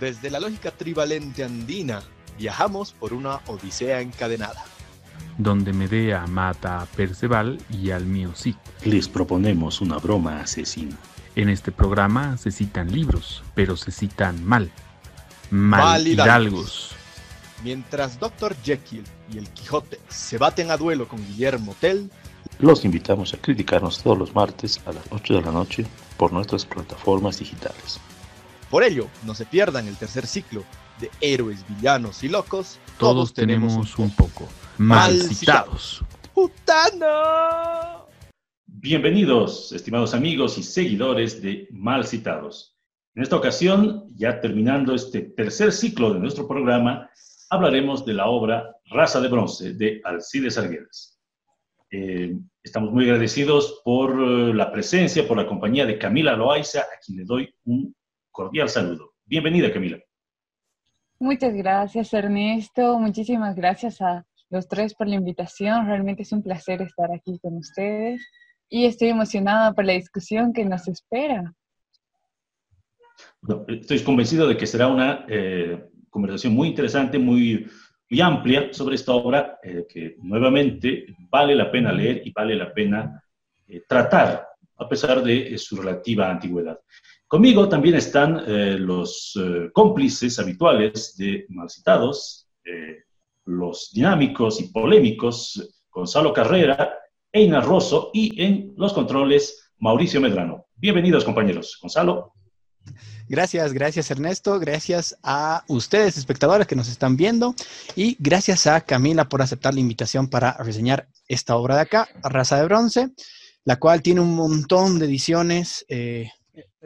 Desde la lógica trivalente andina, viajamos por una odisea encadenada. Donde Medea mata a Perceval y al mío sí. Les proponemos una broma asesina. En este programa se citan libros, pero se citan mal. Mal, Mal hidalgos. hidalgos. Mientras Dr. Jekyll y el Quijote se baten a duelo con Guillermo Tell, Los invitamos a criticarnos todos los martes a las 8 de la noche por nuestras plataformas digitales. Por ello no se pierdan el tercer ciclo de Héroes, Villanos y Locos. Todos tenemos un poco. Mal Mal citados. ¡Putano! Bienvenidos, estimados amigos y seguidores de Mal Citados. En esta ocasión, ya terminando este tercer ciclo de nuestro programa, hablaremos de la obra Raza de Bronce de Alcides Arguedas. Eh, estamos muy agradecidos por eh, la presencia, por la compañía de Camila Loaiza, a quien le doy un cordial saludo. Bienvenida, Camila. Muchas gracias, Ernesto. Muchísimas gracias a los tres por la invitación. Realmente es un placer estar aquí con ustedes y estoy emocionada por la discusión que nos espera. Estoy convencido de que será una eh, conversación muy interesante, muy, muy amplia sobre esta obra eh, que nuevamente vale la pena leer y vale la pena eh, tratar, a pesar de su relativa antigüedad. Conmigo también están eh, los eh, cómplices habituales de Malcitados, eh, los dinámicos y polémicos Gonzalo Carrera, Einar Rosso y en los controles Mauricio Medrano. Bienvenidos, compañeros. Gonzalo. Gracias, gracias Ernesto, gracias a ustedes espectadores que nos están viendo y gracias a Camila por aceptar la invitación para reseñar esta obra de acá, Raza de Bronce, la cual tiene un montón de ediciones.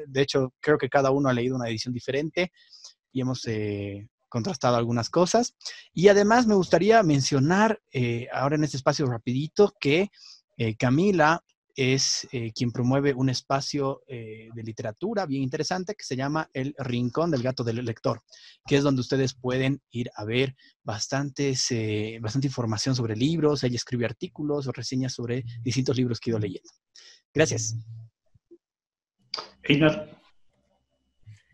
De hecho, creo que cada uno ha leído una edición diferente y hemos eh, contrastado algunas cosas. Y además me gustaría mencionar eh, ahora en este espacio rapidito que eh, Camila es quien promueve un espacio de literatura bien interesante que se llama El Rincón del Gato del Lector, que es donde ustedes pueden ir a ver bastantes, bastante información sobre libros. Ella escribe artículos o reseñas sobre distintos libros que he ido leyendo. Gracias. Einar.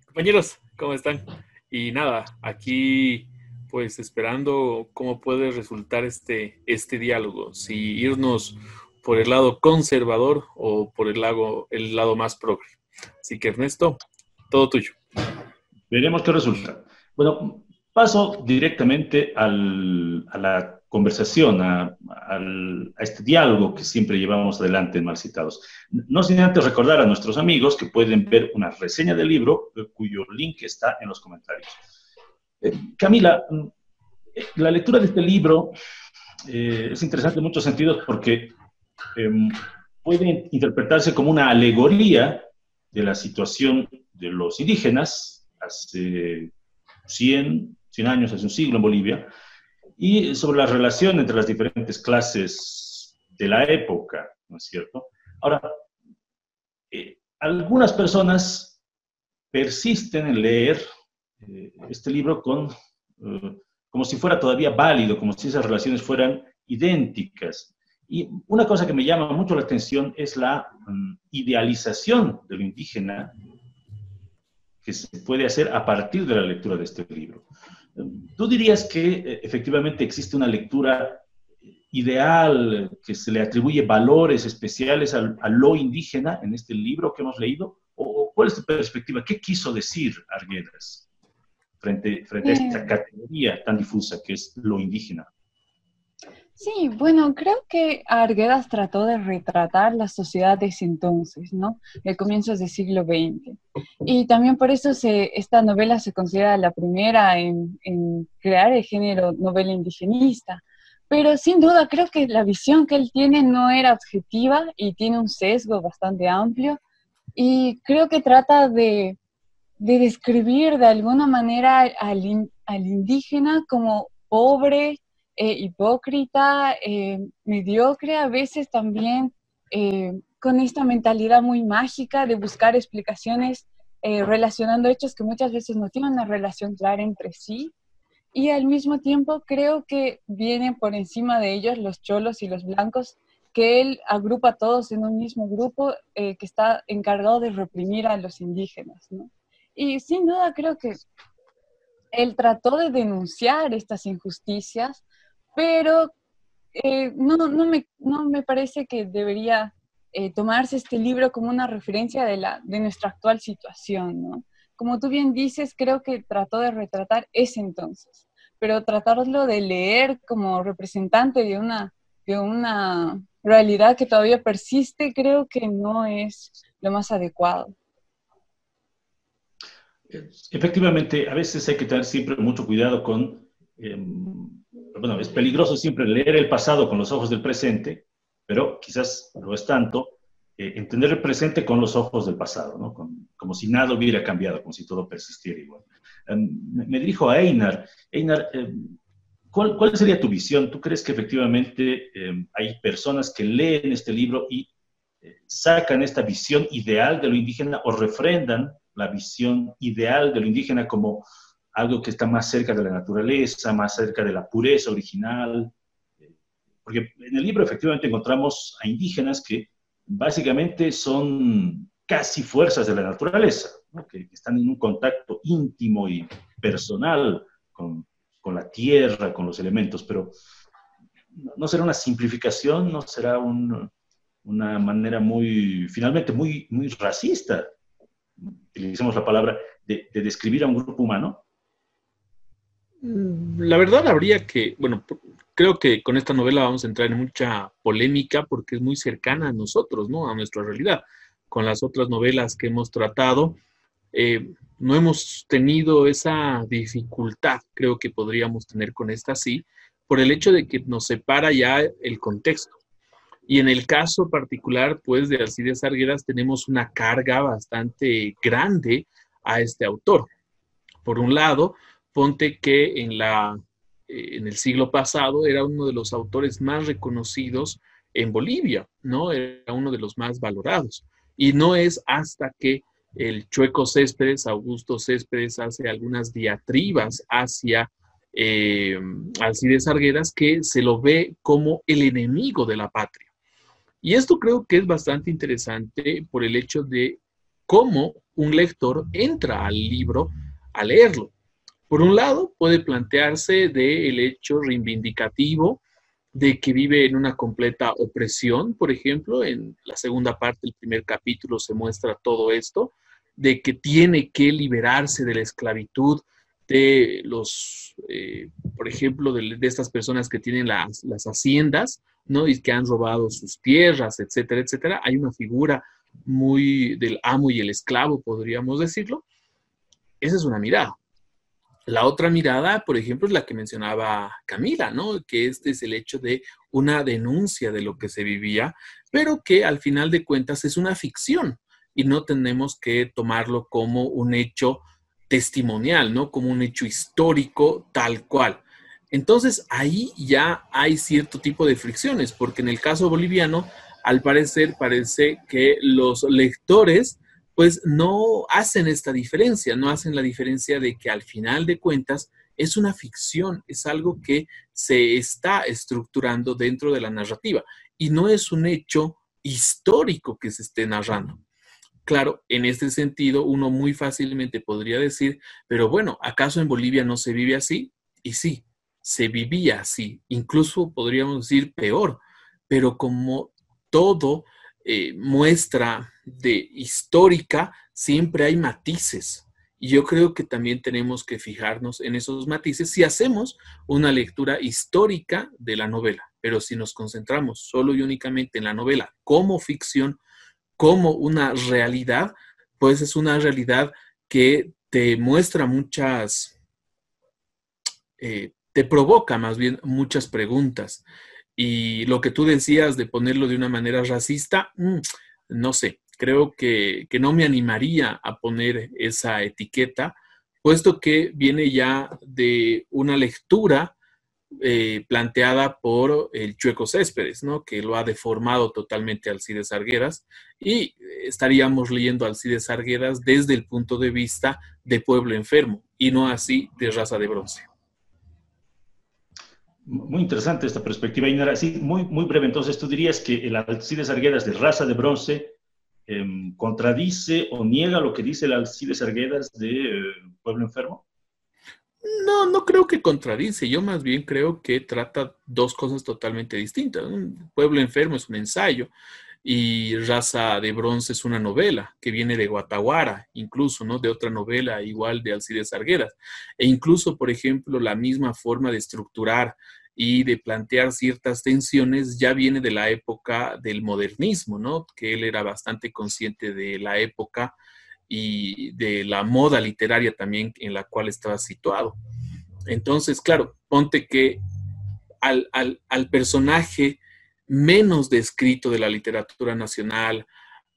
Compañeros, ¿cómo están? Y nada, aquí pues esperando cómo puede resultar este, este diálogo, si irnos por el lado conservador o por el lado, el lado más progre. Así que Ernesto, todo tuyo. Veremos qué resulta. Bueno, paso directamente al- a la conversación, a, este diálogo que siempre llevamos adelante en Malcitados. No sin antes recordar a nuestros amigos que pueden ver una reseña del libro, eh, cuyo link está en los comentarios. Eh, Camila, mm, eh, la lectura de este libro eh, es interesante en muchos sentidos porque em, puede interpretarse como una alegoría de la situación de los indígenas hace 100, 100 años, hace un siglo en Bolivia, y sobre la relación entre las diferentes clases de la época, ¿no es cierto? Ahora, eh, algunas personas persisten en leer eh, este libro con, eh, como si fuera todavía válido, como si esas relaciones fueran idénticas. Y una cosa que me llama mucho la atención es la mm, idealización de lo indígena que se puede hacer a partir de la lectura de este libro. ¿Tú dirías que eh, efectivamente existe una lectura ideal, que se le atribuye valores especiales al- a lo indígena en este libro que hemos leído? ¿O cuál es tu perspectiva? ¿Qué quiso decir Arguedas frente, frente a esta Eh. categoría tan difusa que es lo indígena? Sí, bueno, creo que Arguedas trató de retratar la sociedad de ese entonces, ¿no? De comienzos del siglo XX. Y también por eso esta novela se considera la primera en, crear el género novela indigenista. Pero sin duda creo que la visión que él tiene no era objetiva y tiene un sesgo bastante amplio. Y creo que trata de, de describir de alguna manera al indígena como pobre, eh, hipócrita, eh, mediocre, a veces también eh, con esta mentalidad muy mágica de buscar explicaciones eh, relacionando hechos que muchas veces no tienen una relación clara entre sí. Y al mismo tiempo creo que vienen por encima de ellos los cholos y los blancos, que él agrupa a todos en un mismo grupo eh, que está encargado de reprimir a los indígenas. ¿no? Y sin duda creo que él trató de denunciar estas injusticias, pero eh, no, no, me, no me parece que debería eh, tomarse este libro como una referencia de, la, de nuestra actual situación, ¿no? Como tú bien dices, creo que trató de retratar ese entonces, pero tratarlo de leer como representante de una, de una realidad que todavía persiste, creo que no es lo más adecuado. Efectivamente, a veces hay que tener siempre mucho cuidado con, em, bueno, es peligroso siempre leer el pasado con los ojos del presente, pero quizás no es tanto eh, entender el presente con los ojos del pasado, ¿no? como si nada hubiera cambiado, como si todo persistiera igual. Em, me, dirijo a Einar. Einar, em, ¿cuál, ¿cuál, sería tu visión? ¿Tú crees que efectivamente hay personas que leen este libro y eh, sacan esta visión ideal de lo indígena o refrendan la visión ideal de lo indígena como algo que está más cerca de la naturaleza, más cerca de la pureza original. Porque en el libro efectivamente encontramos a indígenas que básicamente son casi fuerzas de la naturaleza, que, están en un contacto íntimo y personal con, con, la tierra, con los elementos, pero no será una simplificación, no será una manera muy, finalmente muy, muy racista utilicemos la palabra, de, describir a un grupo humano? Mm, la verdad habría que, bueno, creo que con esta novela vamos a entrar en mucha polémica porque es muy cercana a nosotros, ¿no? A nuestra realidad. Con las otras novelas que hemos tratado, eh, no hemos tenido esa dificultad, creo que podríamos tener con esta sí, por el hecho de que nos separa ya el contexto. Y en el caso particular, pues, de Alcides Arguedas, tenemos una carga bastante grande a este autor. Por un lado, ponte que en, la, eh, en el siglo pasado era uno de los autores más reconocidos en Bolivia, ¿no? Era uno de los más valorados. Y no es hasta que el Chueco Céspedes, Augusto Céspedes, hace algunas diatribas hacia eh, Alcides Arguedas que se lo ve como el enemigo de la patria. Y esto creo que es bastante interesante por el hecho de cómo un lector entra al libro a leerlo. Por un lado, puede plantearse del hecho reivindicativo de que vive en una completa opresión, por ejemplo, en la segunda parte del primer capítulo se muestra todo esto, de que tiene que liberarse de la esclavitud de los, eh, por ejemplo, de, estas personas que tienen las, las haciendas, ¿no? Y que han robado sus tierras, etcétera, etcétera. Hay una figura muy del amo y el esclavo, podríamos decirlo. Esa es una mirada. La otra mirada, por ejemplo, es la que mencionaba Camila, ¿no? Que este es el hecho de una denuncia de lo que se vivía, pero que al final de cuentas es una ficción y no tenemos que tomarlo como un hecho testimonial, ¿no? Como un hecho histórico tal cual. Entonces ahí ya hay cierto tipo de fricciones, porque en el caso boliviano, al parecer, parece que los lectores pues no hacen esta diferencia, no hacen la diferencia de que al final de cuentas es una ficción, es algo que se está estructurando dentro de la narrativa y no es un hecho histórico que se esté narrando. Claro, en este sentido, uno muy fácilmente podría decir, pero bueno, ¿acaso en Bolivia no se vive así? Y sí, se vivía así, incluso podríamos decir peor, pero como todo eh, muestra de histórica, siempre hay matices. Y yo creo que también tenemos que fijarnos en esos matices si hacemos una lectura histórica de la novela. Pero si nos concentramos solo y únicamente en la novela como ficción, como una realidad, pues es una realidad que te muestra muchas eh, te provoca más bien muchas preguntas. Y lo que tú decías de ponerlo de una manera racista, mm, no sé, creo que, no me animaría a poner esa etiqueta, puesto que viene ya de una lectura eh, planteada por el Chueco Céspedes, ¿no? que lo ha deformado totalmente Alcides Arguedas, y estaríamos leyendo Alcides Arguedas desde el punto de vista de pueblo enfermo, y no así de raza de bronce. Muy interesante esta perspectiva, Inara. Muy breve. Entonces, ¿tú dirías que el Alcides Arguedas de raza de bronce em, contradice o niega lo que dice el Alcides Arguedas de eh, Pueblo Enfermo? No, no creo que contradice. Yo más bien creo que trata dos cosas totalmente distintas. Un pueblo enfermo es un ensayo y Raza de Bronce es una novela que viene de Guataguara, incluso, ¿no? De otra novela igual de Alcides Arguedas. E incluso, por ejemplo, la misma forma de estructurar y de plantear ciertas tensiones ya viene de la época del modernismo, ¿no? Que él era bastante consciente de la época y de la moda literaria también en la cual estaba situado. Entonces, claro, ponte que al, personaje menos descrito de la literatura nacional,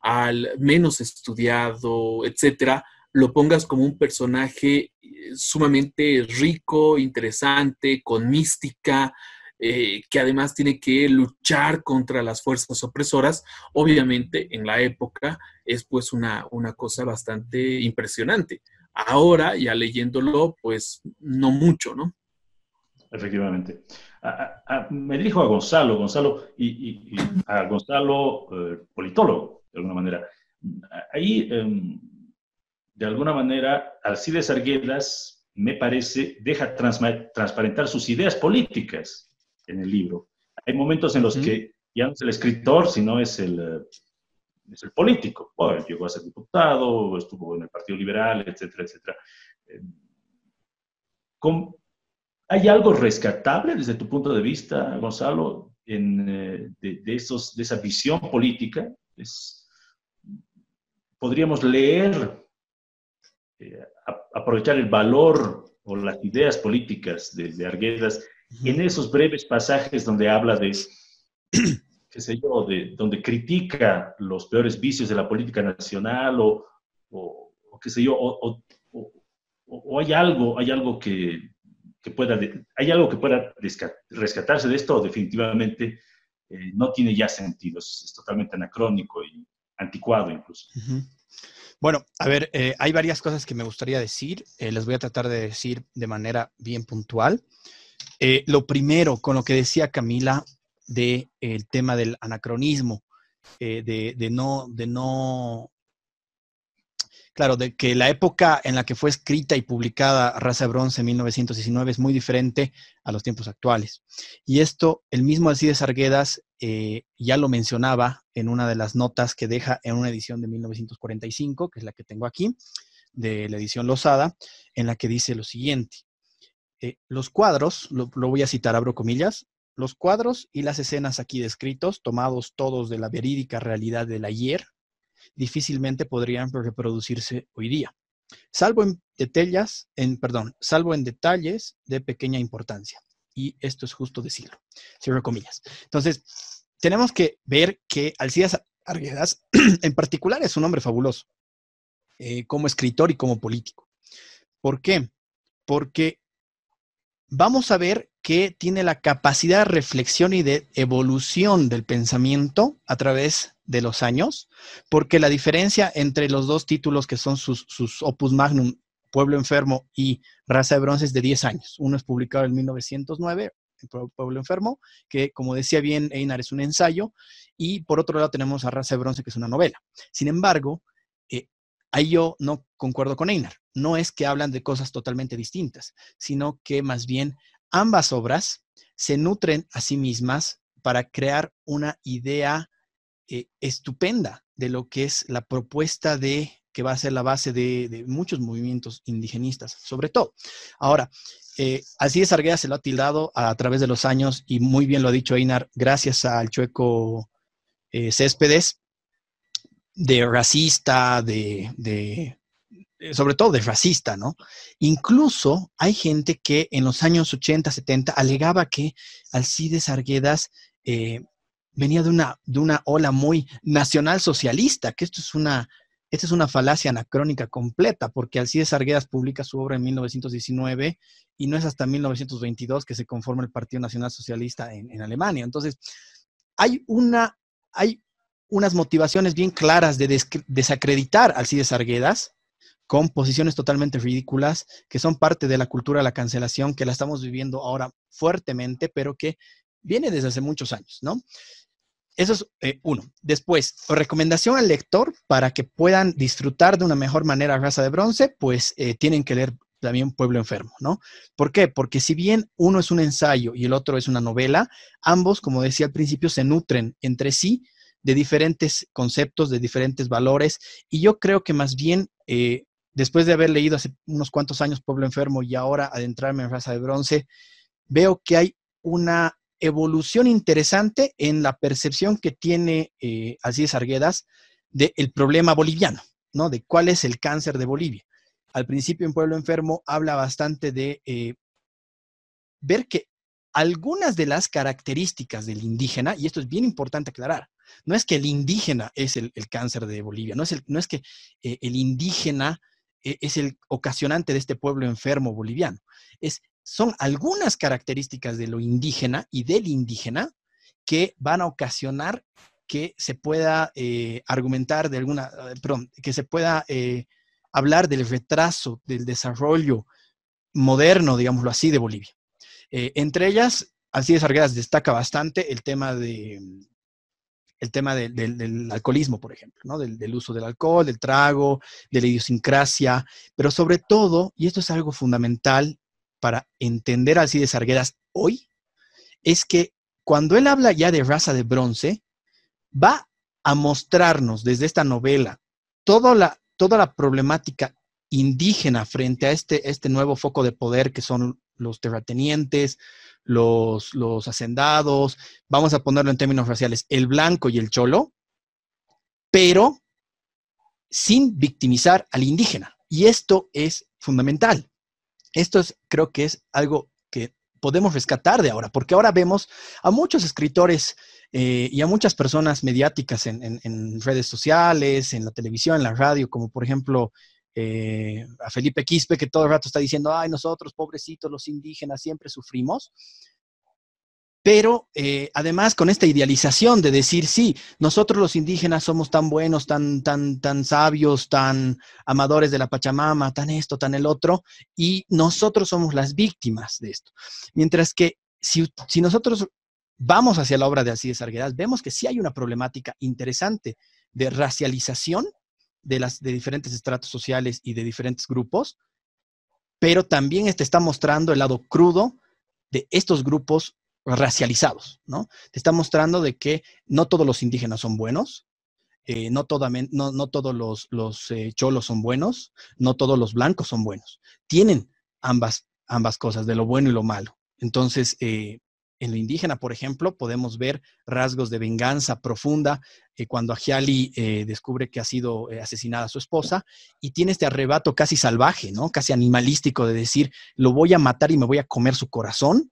al menos estudiado, etcétera, lo pongas como un personaje eh, sumamente rico, interesante, con mística, eh, que además tiene que luchar contra las fuerzas opresoras, obviamente en la época es pues una, una cosa bastante impresionante. Ahora, ya leyéndolo, pues no mucho, ¿no? Efectivamente. Me dirijo a Gonzalo, Gonzalo, y, a Gonzalo, eh, politólogo, de alguna manera. Ahí, em, de alguna manera, Alcides Arguedas, me parece, deja transparentar sus ideas políticas en el libro. Hay momentos en los que ya no es el escritor, sino es el, eh, es el político. Bueno, llegó a ser diputado, estuvo en el Partido Liberal, etcétera, etcétera. Eh, ¿Hay algo rescatable desde tu punto de vista, Gonzalo, en, eh, de, esos, de esa visión política? podríamos leer, aprovechar el valor o las ideas políticas de, de Arguedas en esos breves pasajes donde habla de, qué sé yo, de, donde critica los peores vicios de la política nacional o, o, qué sé yo, o, o, hay algo, hay algo que, que pueda, hay algo que pueda rescatarse de esto definitivamente eh, no tiene ya sentido, es, totalmente anacrónico y anticuado incluso. Bueno, a ver, eh, hay varias cosas que me gustaría decir, eh, les voy a tratar de decir de manera bien puntual. Eh, lo primero, con lo que decía Camila del el tema del anacronismo, de, no, de no, claro, de que la época en la que fue escrita y publicada Raza Bronce en 1919 es muy diferente a los tiempos actuales. Y esto, el mismo Alcides Arguedas eh, ya lo mencionaba en una de las notas que deja en una edición de 1945, que es la que tengo aquí, de la edición Losada, en la que dice lo siguiente. Eh, los cuadros, lo, voy a citar, abro comillas, los cuadros y las escenas aquí descritos, tomados todos de la verídica realidad del ayer, difícilmente podrían reproducirse hoy día, salvo en detalles, en, perdón, salvo en detalles de pequeña importancia. Y esto es justo decirlo, cierro comillas. Entonces, tenemos que ver que Alcidas Arguedas, en particular, es un hombre fabuloso, eh, como escritor y como político. ¿Por qué? Porque vamos a ver que tiene la capacidad de reflexión y de evolución del pensamiento a través de los años, porque la diferencia entre los dos títulos que son sus, opus magnum, Pueblo Enfermo y Raza de Bronce, es de 10 años. Uno es publicado en 1909, Pueblo Enfermo, que como decía bien Einar es un ensayo, y por otro lado tenemos a Raza de Bronce, que es una novela. Sin embargo, eh, ahí yo no concuerdo con Einar no es que hablan de cosas totalmente distintas, sino que más bien ambas obras se nutren a sí mismas para crear una idea eh, estupenda de lo que es la propuesta de que va a ser la base de, muchos movimientos indigenistas, sobre todo. Ahora, eh, así se lo ha tildado a, través de los años y muy bien lo ha dicho Einar, gracias al chueco eh, Céspedes, de racista, de, eh, sobre todo de racista, ¿no? Incluso hay gente que en los años 80, 70 alegaba que Alcides Arguedas venía de una, de una ola muy nacional socialista, que esto es una, esta es una falacia anacrónica completa, porque Alcides Arguedas publica su obra en 1919 y no es hasta 1922 que se conforma el Partido Nacional Socialista en, Alemania. Entonces, hay una, hay unas motivaciones bien claras de desacreditar a Alcides Arguedas, con posiciones totalmente ridículas que son parte de la cultura de la cancelación que la estamos viviendo ahora fuertemente, pero que viene desde hace muchos años, ¿no? Eso es eh, uno. Después, recomendación al lector para que puedan disfrutar de una mejor manera Raza de Bronce, pues eh, tienen que leer también pueblo enfermo, ¿no? ¿Por qué? Porque si bien uno es un ensayo y el otro es una novela, ambos, como decía al principio, se nutren entre sí de diferentes conceptos, de diferentes valores, y yo creo que más bien, eh, después de haber leído hace unos cuantos años Pueblo Enfermo y ahora adentrarme en Raza de Bronce, veo que hay una evolución interesante en la percepción que tiene eh, Alcides Arguedas del problema boliviano, ¿no? De cuál es el cáncer de Bolivia. Al principio en Pueblo Enfermo habla bastante de eh, ver que algunas de las características del indígena, y esto es bien importante aclarar, no es que el indígena es el, cáncer de Bolivia, no es, el, no es que eh, el indígena eh, es el ocasionante de este pueblo enfermo boliviano, es, son algunas características de lo indígena y del indígena que van a ocasionar que se pueda eh, argumentar de alguna, perdón, que se pueda hablar del retraso del desarrollo moderno, digámoslo así, de Bolivia. entre ellas, así Arguedas destaca bastante el tema de, el tema del alcoholismo, por ejemplo, ¿no? Del, uso del alcohol, del trago, de la idiosincrasia, pero sobre todo, y esto es algo fundamental para entender a Alcides Arguedas hoy, es que cuando él habla ya de raza de bronce, va a mostrarnos desde esta novela toda la, toda la problemática indígena frente a este, este nuevo foco de poder que son los terratenientes, los, los hacendados, vamos a ponerlo en términos raciales, el blanco y el cholo, pero sin victimizar al indígena. Y esto es fundamental. Esto es, creo que es algo que podemos rescatar de ahora, porque ahora vemos a muchos escritores eh, y a muchas personas mediáticas en, redes sociales, en la televisión, en la radio, como por ejemplo eh, a Felipe Quispe, que todo el rato está diciendo, ay, nosotros, pobrecitos, los indígenas, siempre sufrimos. Pero eh, además con esta idealización de decir, sí, nosotros los indígenas somos tan buenos, tan, tan, tan sabios, tan amadores de la Pachamama, tan esto, tan el otro, y nosotros somos las víctimas de esto. Mientras que si, si nosotros vamos hacia la obra de Alcides Arguedas, vemos que sí hay una problemática interesante de racialización de, las, de diferentes estratos sociales y de diferentes grupos, pero también este está mostrando el lado crudo de estos grupos racializados, ¿no? Te está mostrando de que no todos los indígenas son buenos, eh, no, no, no, todos los, los eh, cholos son buenos, no todos los blancos son buenos. Tienen ambas, ambas cosas, de lo bueno y lo malo. Entonces, eh, en lo indígena, por ejemplo, podemos ver rasgos de venganza profunda cuando Ajiali descubre que ha sido asesinada su esposa y tiene este arrebato casi salvaje, ¿no? Casi animalístico de decir, lo voy a matar y me voy a comer su corazón.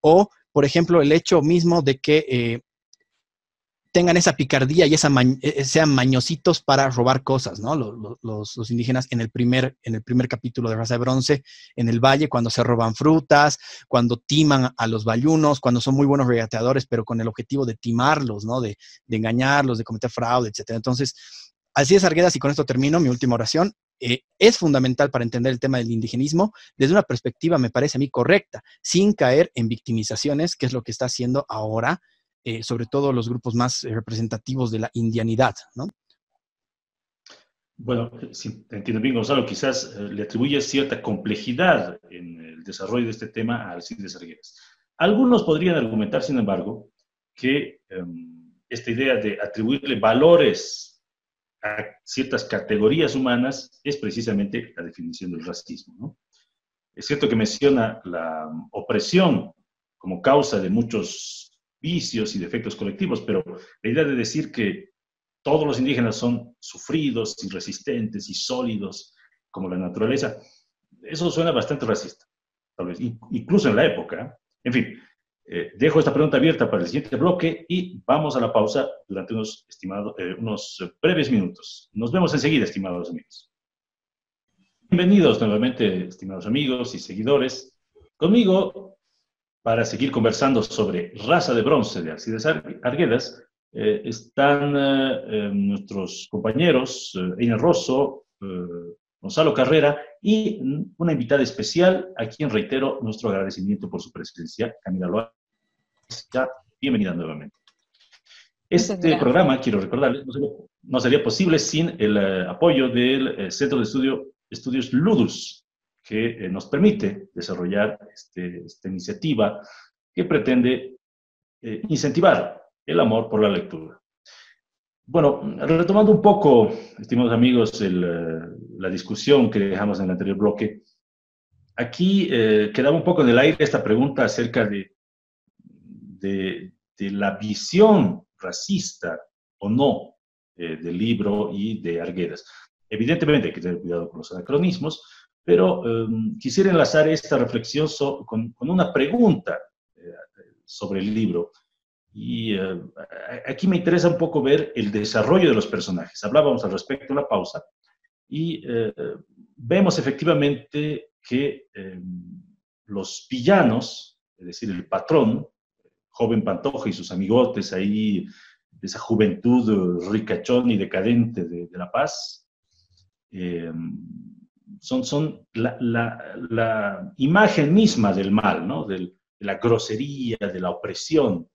O, por ejemplo, el hecho mismo de que tengan esa picardía y esa eh, eh, sean mañositos para robar cosas, ¿no? Los, indígenas en el, primer, en el primer capítulo de Raza de Bronce, en el valle, cuando se roban frutas, cuando timan a los bayunos, cuando son muy buenos regateadores, pero con el objetivo de timarlos, ¿no? De, engañarlos, de cometer fraude, etc. Entonces, así es, Arguedas, y con esto termino mi última oración. Eh, es fundamental para entender el tema del indigenismo desde una perspectiva, me parece a mí, correcta, sin caer en victimizaciones, que es lo que está haciendo ahora eh, sobre todo los grupos más eh, representativos de la indianidad, ¿no? Bueno, si entiendo bien, Gonzalo, quizás le atribuye cierta complejidad en el desarrollo de este tema a Alcides Arguedas. Algunos podrían argumentar, sin embargo, que em, esta idea de atribuirle valores a ciertas categorías humanas es precisamente la definición del racismo. ¿no? Es cierto que menciona la opresión como causa de muchos vicios y defectos colectivos, pero la idea de decir que todos los indígenas son sufridos y resistentes y sólidos como la naturaleza, eso suena bastante racista, tal vez, incluso en la época. En fin, eh, dejo esta pregunta abierta para el siguiente bloque y vamos a la pausa durante unos, estimados, eh, unos breves minutos. Nos vemos enseguida, estimados amigos. Bienvenidos nuevamente, estimados amigos y seguidores. Conmigo para seguir conversando sobre Raza de Bronce de Alcides Arguedas, eh, están eh, eh, nuestros compañeros Einer Rosso, Gonzalo Carrera y una invitada especial a quien reitero nuestro agradecimiento por su presencia, Camila Loa. Bienvenida nuevamente. Este programa, quiero recordarles, no sería, posible sin el apoyo del Centro de Estudio, Estudios Ludus, que nos permite desarrollar este, esta iniciativa que pretende incentivar el amor por la lectura. Bueno, retomando un poco, estimados amigos, la discusión que dejamos en el anterior bloque, aquí quedaba un poco en el aire esta pregunta acerca de la visión racista o no eh, del libro y de Arguedas. Evidentemente hay que tener cuidado con los anacronismos, pero em, quisiera enlazar esta reflexión con, una pregunta eh, sobre el libro. Y eh, aquí me interesa un poco ver el desarrollo de los personajes. Hablábamos al respecto en la pausa y vemos efectivamente que em, los villanos, es decir, el patrón, joven Pantoja y sus amigotes ahí, de esa juventud ricachón y decadente de, La Paz, eh, son, son la, la, imagen misma del mal, ¿no? de la grosería, de la opresión,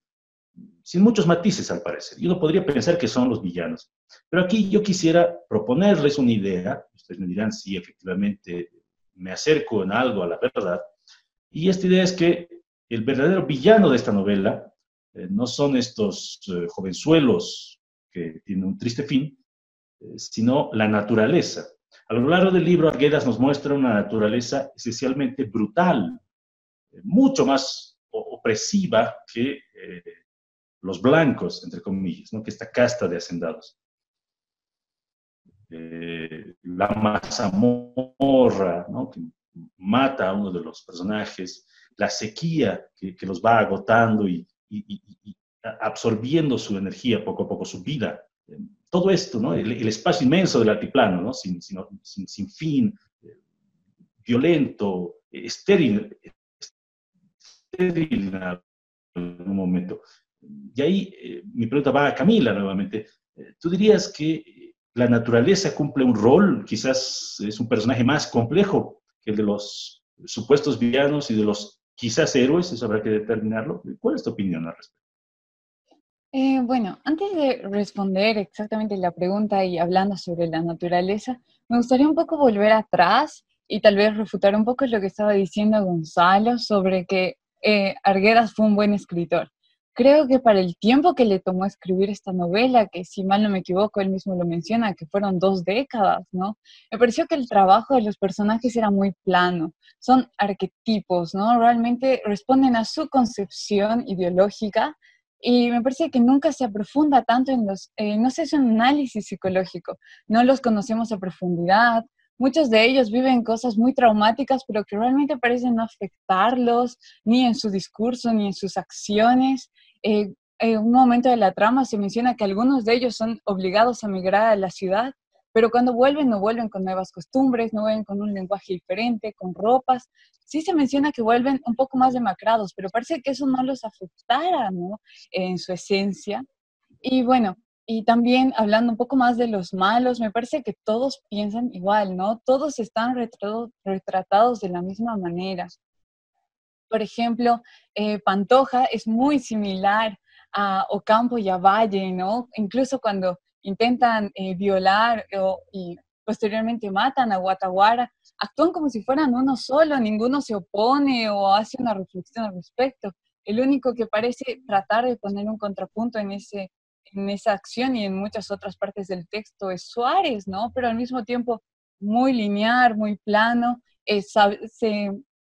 sin muchos matices al parecer. Yo no podría pensar que son los villanos. Pero aquí yo quisiera proponerles una idea, ustedes me dirán si efectivamente me acerco en algo a la verdad, y esta idea es que el verdadero villano de esta novela eh, no son estos eh, jovenzuelos que tienen un triste fin, eh, sino la naturaleza. A lo largo del libro, Arguedas nos muestra una naturaleza esencialmente brutal, mucho más opresiva que los blancos, entre comillas, ¿no? que esta casta de hacendados. la mazamorra, ¿no? que mata a uno de los personajes, la sequía que, los va agotando y, absorbiendo su energía poco a poco, su vida. Todo esto, ¿no? el, espacio inmenso del altiplano, ¿no? sin, fin, violento, estéril, estéril en un momento. Y ahí eh, mi pregunta va a Camila nuevamente. Eh, ¿Tú dirías que la naturaleza cumple un rol, quizás es un personaje más complejo que el de los supuestos villanos y de los quizás héroes, eso habrá que determinarlo. ¿Cuál es tu opinión al respecto? Eh, bueno, antes de responder exactamente la pregunta y hablando sobre la naturaleza, me gustaría un poco volver atrás y tal vez refutar un poco lo que estaba diciendo Gonzalo sobre que eh, Arguedas fue un buen escritor creo que para el tiempo que le tomó escribir esta novela, que si mal no me equivoco, él mismo lo menciona, que fueron dos décadas, ¿no? Me pareció que el trabajo de los personajes era muy plano, son arquetipos, ¿no? Realmente responden a su concepción ideológica y me parece que nunca se aprofunda tanto en los, eh, no sé, es un análisis psicológico, no los conocemos a profundidad, muchos de ellos viven cosas muy traumáticas, pero que realmente parecen no afectarlos ni en su discurso ni en sus acciones. Eh, en un momento de la trama se menciona que algunos de ellos son obligados a migrar a la ciudad, pero cuando vuelven no vuelven con nuevas costumbres, no vuelven con un lenguaje diferente, con ropas. Sí se menciona que vuelven un poco más demacrados, pero parece que eso no los afectara, ¿no? En su esencia. Y bueno, y también hablando un poco más de los malos, me parece que todos piensan igual, ¿no? Todos están retratados de la misma manera. Por ejemplo, eh, Pantoja es muy similar a Ocampo y a Valle, ¿no? Incluso cuando intentan eh, violar y posteriormente matan a Guataguara, actúan como si fueran uno solo, ninguno se opone o hace una reflexión al respecto. El único que parece tratar de poner un contrapunto en ese en esa acción y en muchas otras partes del texto es Suárez, ¿no? Pero al mismo tiempo muy lineal, muy plano, es,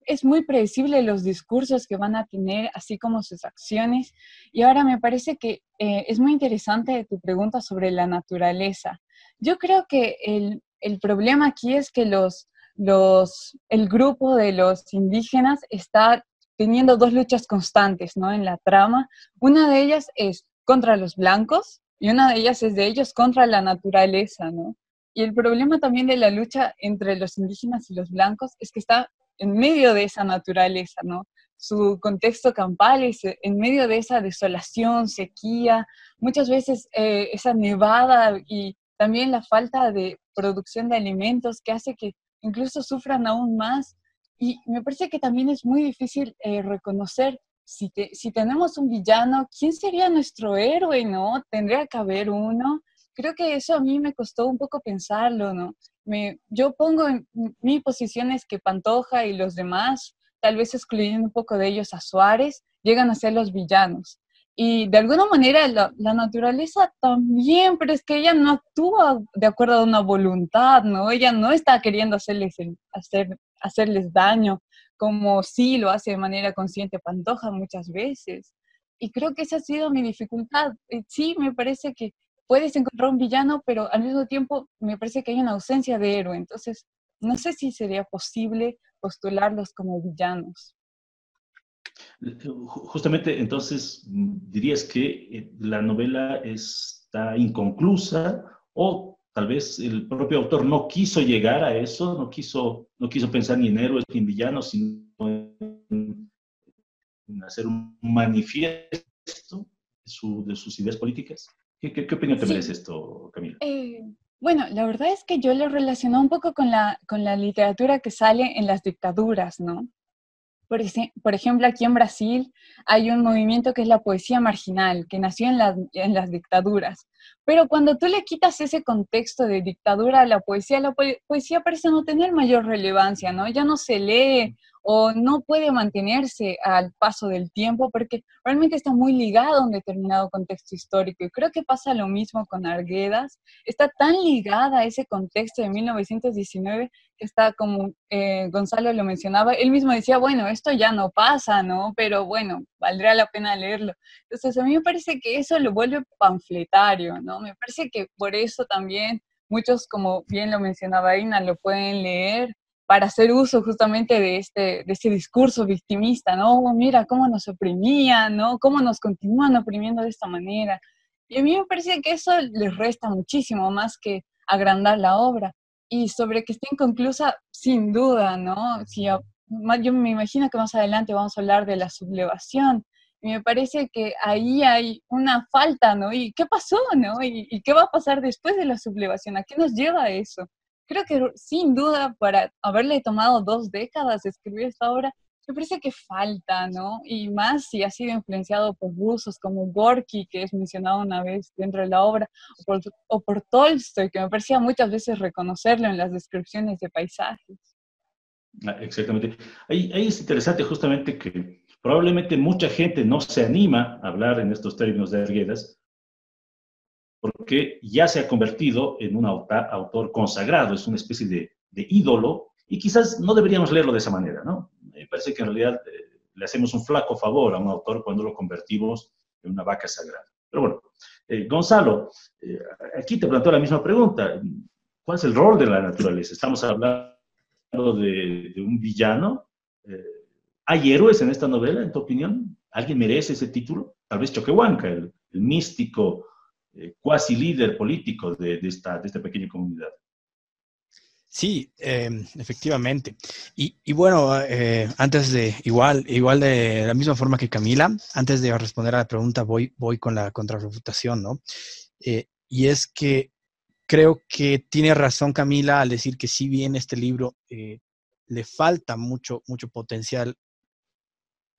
es muy predecible los discursos que van a tener, así como sus acciones. Y ahora me parece que eh, es muy interesante tu pregunta sobre la naturaleza. Yo creo que el, el problema aquí es que los, los, el grupo de los indígenas está teniendo dos luchas constantes ¿no? en la trama. Una de ellas es contra los blancos y una de ellas es de ellos contra la naturaleza, ¿no? Y el problema también de la lucha entre los indígenas y los blancos es que está en medio de esa naturaleza, ¿no? Su contexto campal es en medio de esa desolación, sequía, muchas veces eh, esa nevada y también la falta de producción de alimentos que hace que incluso sufran aún más. Y me parece que también es muy difícil eh, reconocer si, si tenemos un villano, ¿quién sería nuestro héroe, no? Tendría que haber uno. creo que eso a mí me costó un poco pensarlo, ¿no? Me, yo pongo en mi posición es que Pantoja y los demás, tal vez excluyendo un poco de ellos a Suárez, llegan a ser los villanos. Y de alguna manera la, naturaleza también, pero es que ella no actúa de acuerdo a una voluntad, ¿no? Ella no está queriendo hacerles, hacer, hacerles daño, como sí lo hace de manera consciente Pantoja muchas veces. Y creo que esa ha sido mi dificultad. Eh, sí, me parece que puedes encontrar un villano, pero al mismo tiempo me parece que hay una ausencia de héroe. Entonces, no sé si sería posible postularlos como villanos. Justamente, entonces, dirías que eh, la novela está inconclusa o tal vez el propio autor no quiso llegar a eso, no quiso, no quiso pensar ni en héroes ni en villanos, sino en, hacer un manifiesto de, sus ideas políticas. ¿Qué, opinión te merece esto, Camila? Eh, bueno, la verdad es que yo lo relaciono un poco con la, con la literatura que sale en las dictaduras, ¿no? Por, ejemplo, aquí en Brasil hay un movimiento que es la poesía marginal, que nació en, en, las dictaduras. Pero cuando tú le quitas ese contexto de dictadura a la poesía, la poesía parece no tener mayor relevancia, ¿no? Ya no se lee o no puede mantenerse al paso del tiempo porque realmente está muy ligado a un determinado contexto histórico. Y creo que pasa lo mismo con Arguedas. Está tan ligada a ese contexto de 1919 que está como eh, Gonzalo lo mencionaba, él mismo decía, bueno, esto ya no pasa, ¿no? Pero bueno, valdría la pena leerlo. Entonces a mí me parece que eso lo vuelve panfletario, ¿no? Me parece que por eso también muchos, como bien lo mencionaba Ina, lo pueden leer para hacer uso justamente de este, de este discurso victimista, ¿no? Oh, mira cómo nos oprimían, ¿no? Cómo nos continúan oprimiendo de esta manera. Y a mí me parece que eso les resta muchísimo más que agrandar la obra. Y sobre que esté inconclusa, sin duda, ¿no? Si yo, me imagino que más adelante vamos a hablar de la sublevación. Y me parece que ahí hay una falta, ¿no? ¿Y qué pasó, no? ¿Y, y qué va a pasar después de la sublevación? ¿A qué nos lleva eso? creo que sin duda para haberle tomado dos décadas escribir esta obra, me parece que falta, ¿no? Y más si ha sido influenciado por rusos como Gorky, que es mencionado una vez dentro de la obra, o por, Tolstoy, que me parecía muchas veces reconocerlo en las descripciones de paisajes. Ah, exactamente. Ahí, ahí es interesante justamente que probablemente mucha gente no se anima a hablar en estos términos de Arguedas, porque ya se ha convertido en un autor consagrado, es una especie de, ídolo, y quizás no deberíamos leerlo de esa manera, ¿no? Me parece que en realidad eh, le hacemos un flaco favor a un autor cuando lo convertimos en una vaca sagrada. Pero bueno, eh, Gonzalo, eh, aquí te planteo la misma pregunta. ¿Cuál es el rol de la naturaleza? Estamos hablando de, un villano. ¿Hay héroes en esta novela, en tu opinión? ¿Alguien merece ese título? Tal vez Choquehuanca, el, el místico eh, cuasi líder político de, esta, de esta pequeña comunidad. Sí, em, efectivamente. Y, bueno, eh, antes de, igual, igual de la misma forma que Camila, antes de responder a la pregunta, voy, voy con la contrarrefutación, ¿no? Eh, y es que creo que tiene razón Camila al decir que si bien este libro le falta mucho, mucho potencial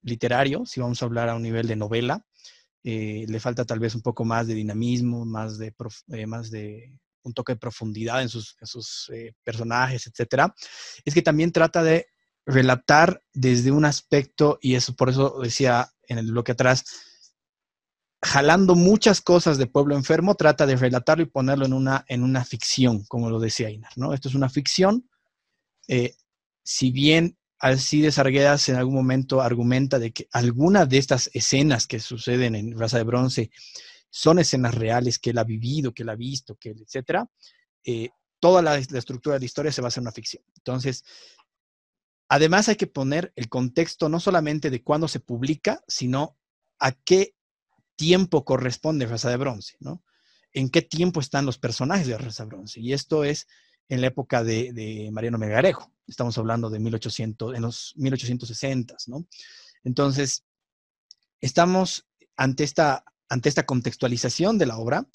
literario, si vamos a hablar a un nivel de novela, eh, le falta tal vez un poco más de dinamismo, más de, eh, más de un toque de profundidad en sus, eh, personajes, etcétera, es que también trata de relatar desde un aspecto, y eso por eso decía en el bloque atrás, jalando muchas cosas de Pueblo Enfermo, trata de relatarlo y ponerlo en una, en una ficción, como lo decía Inar, ¿no? Esto es una ficción, si bien Alcides Arguedas en algún momento argumenta de que algunas de estas escenas que suceden en Raza de Bronce son escenas reales que él ha vivido, que él ha visto, que etcétera. Eh, toda la, estructura de la historia se basa en una ficción. Entonces, además hay que poner el contexto no solamente de cuándo se publica, sino a qué tiempo corresponde Raza de Bronce, ¿no? En qué tiempo están los personajes de Raza de Bronce. Y esto es en la época de, Mariano Melgarejo. Estamos hablando de 1800, en los 1860, ¿no? Entonces, estamos ante esta, ante esta contextualización de la obra,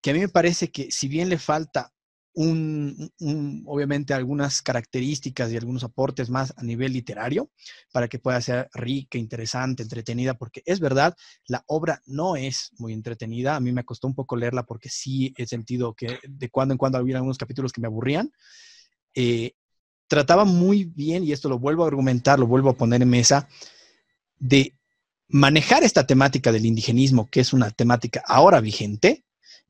que a mí me parece que si bien le falta obviamente algunas características y algunos aportes más a nivel literario para que pueda ser rica, interesante, entretenida, porque es verdad, la obra no es muy entretenida. A mí me costó un poco leerla porque sí he sentido que de cuando en cuando había algunos capítulos que me aburrían. Eh, trataba muy bien, y esto lo vuelvo a argumentar, lo vuelvo a poner en mesa, de manejar esta temática del indigenismo, que es una temática ahora vigente,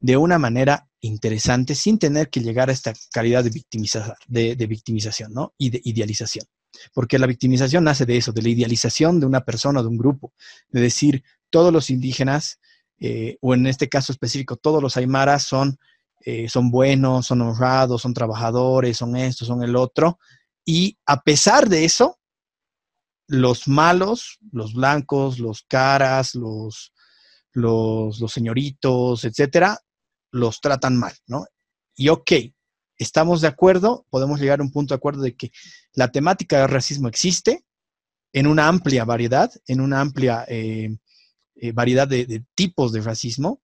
de una manera interesante sin tener que llegar a esta calidad de, de, victimización ¿no? y de idealización. Porque la victimización nace de eso, de la idealización de una persona, de un grupo, de decir todos los indígenas, eh, o en este caso específico, todos los aymaras son, eh, son buenos, son honrados, son trabajadores, son esto, son el otro. Y a pesar de eso, los malos, los blancos, los caras, los, los señoritos, etcétera, los tratan mal, ¿no? Y ok, estamos de acuerdo, podemos llegar a un punto de acuerdo de que la temática del racismo existe en una amplia variedad, en una amplia eh, eh, variedad de, tipos de racismo,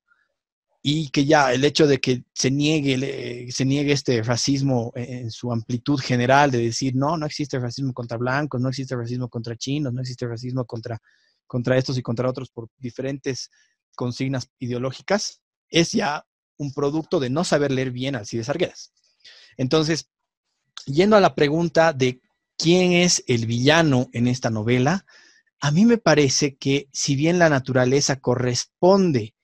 y que ya el hecho de que se niegue, se niegue este racismo en su amplitud general, de decir, no, no existe racismo contra blancos, no existe racismo contra chinos, no existe racismo contra, contra estos y contra otros por diferentes consignas ideológicas, es ya un producto de no saber leer bien Alcides Arguedas. Entonces, yendo a la pregunta de quién es el villano en esta novela, a mí me parece que si bien la naturaleza corresponde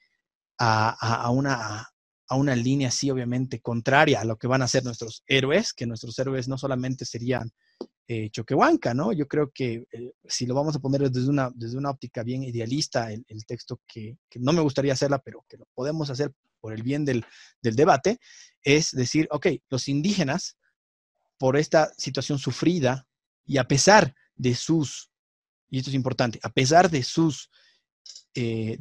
a, una, a una línea así, obviamente, contraria a lo que van a ser nuestros héroes, que nuestros héroes no solamente serían eh, Choquehuanca, ¿no? Yo creo que eh, si lo vamos a poner desde una, desde una óptica bien idealista, el, texto que, que, no me gustaría hacerla, pero que lo podemos hacer por el bien del, debate, es decir, ok, los indígenas, por esta situación sufrida y a pesar de sus, y esto es importante, a pesar de sus eh,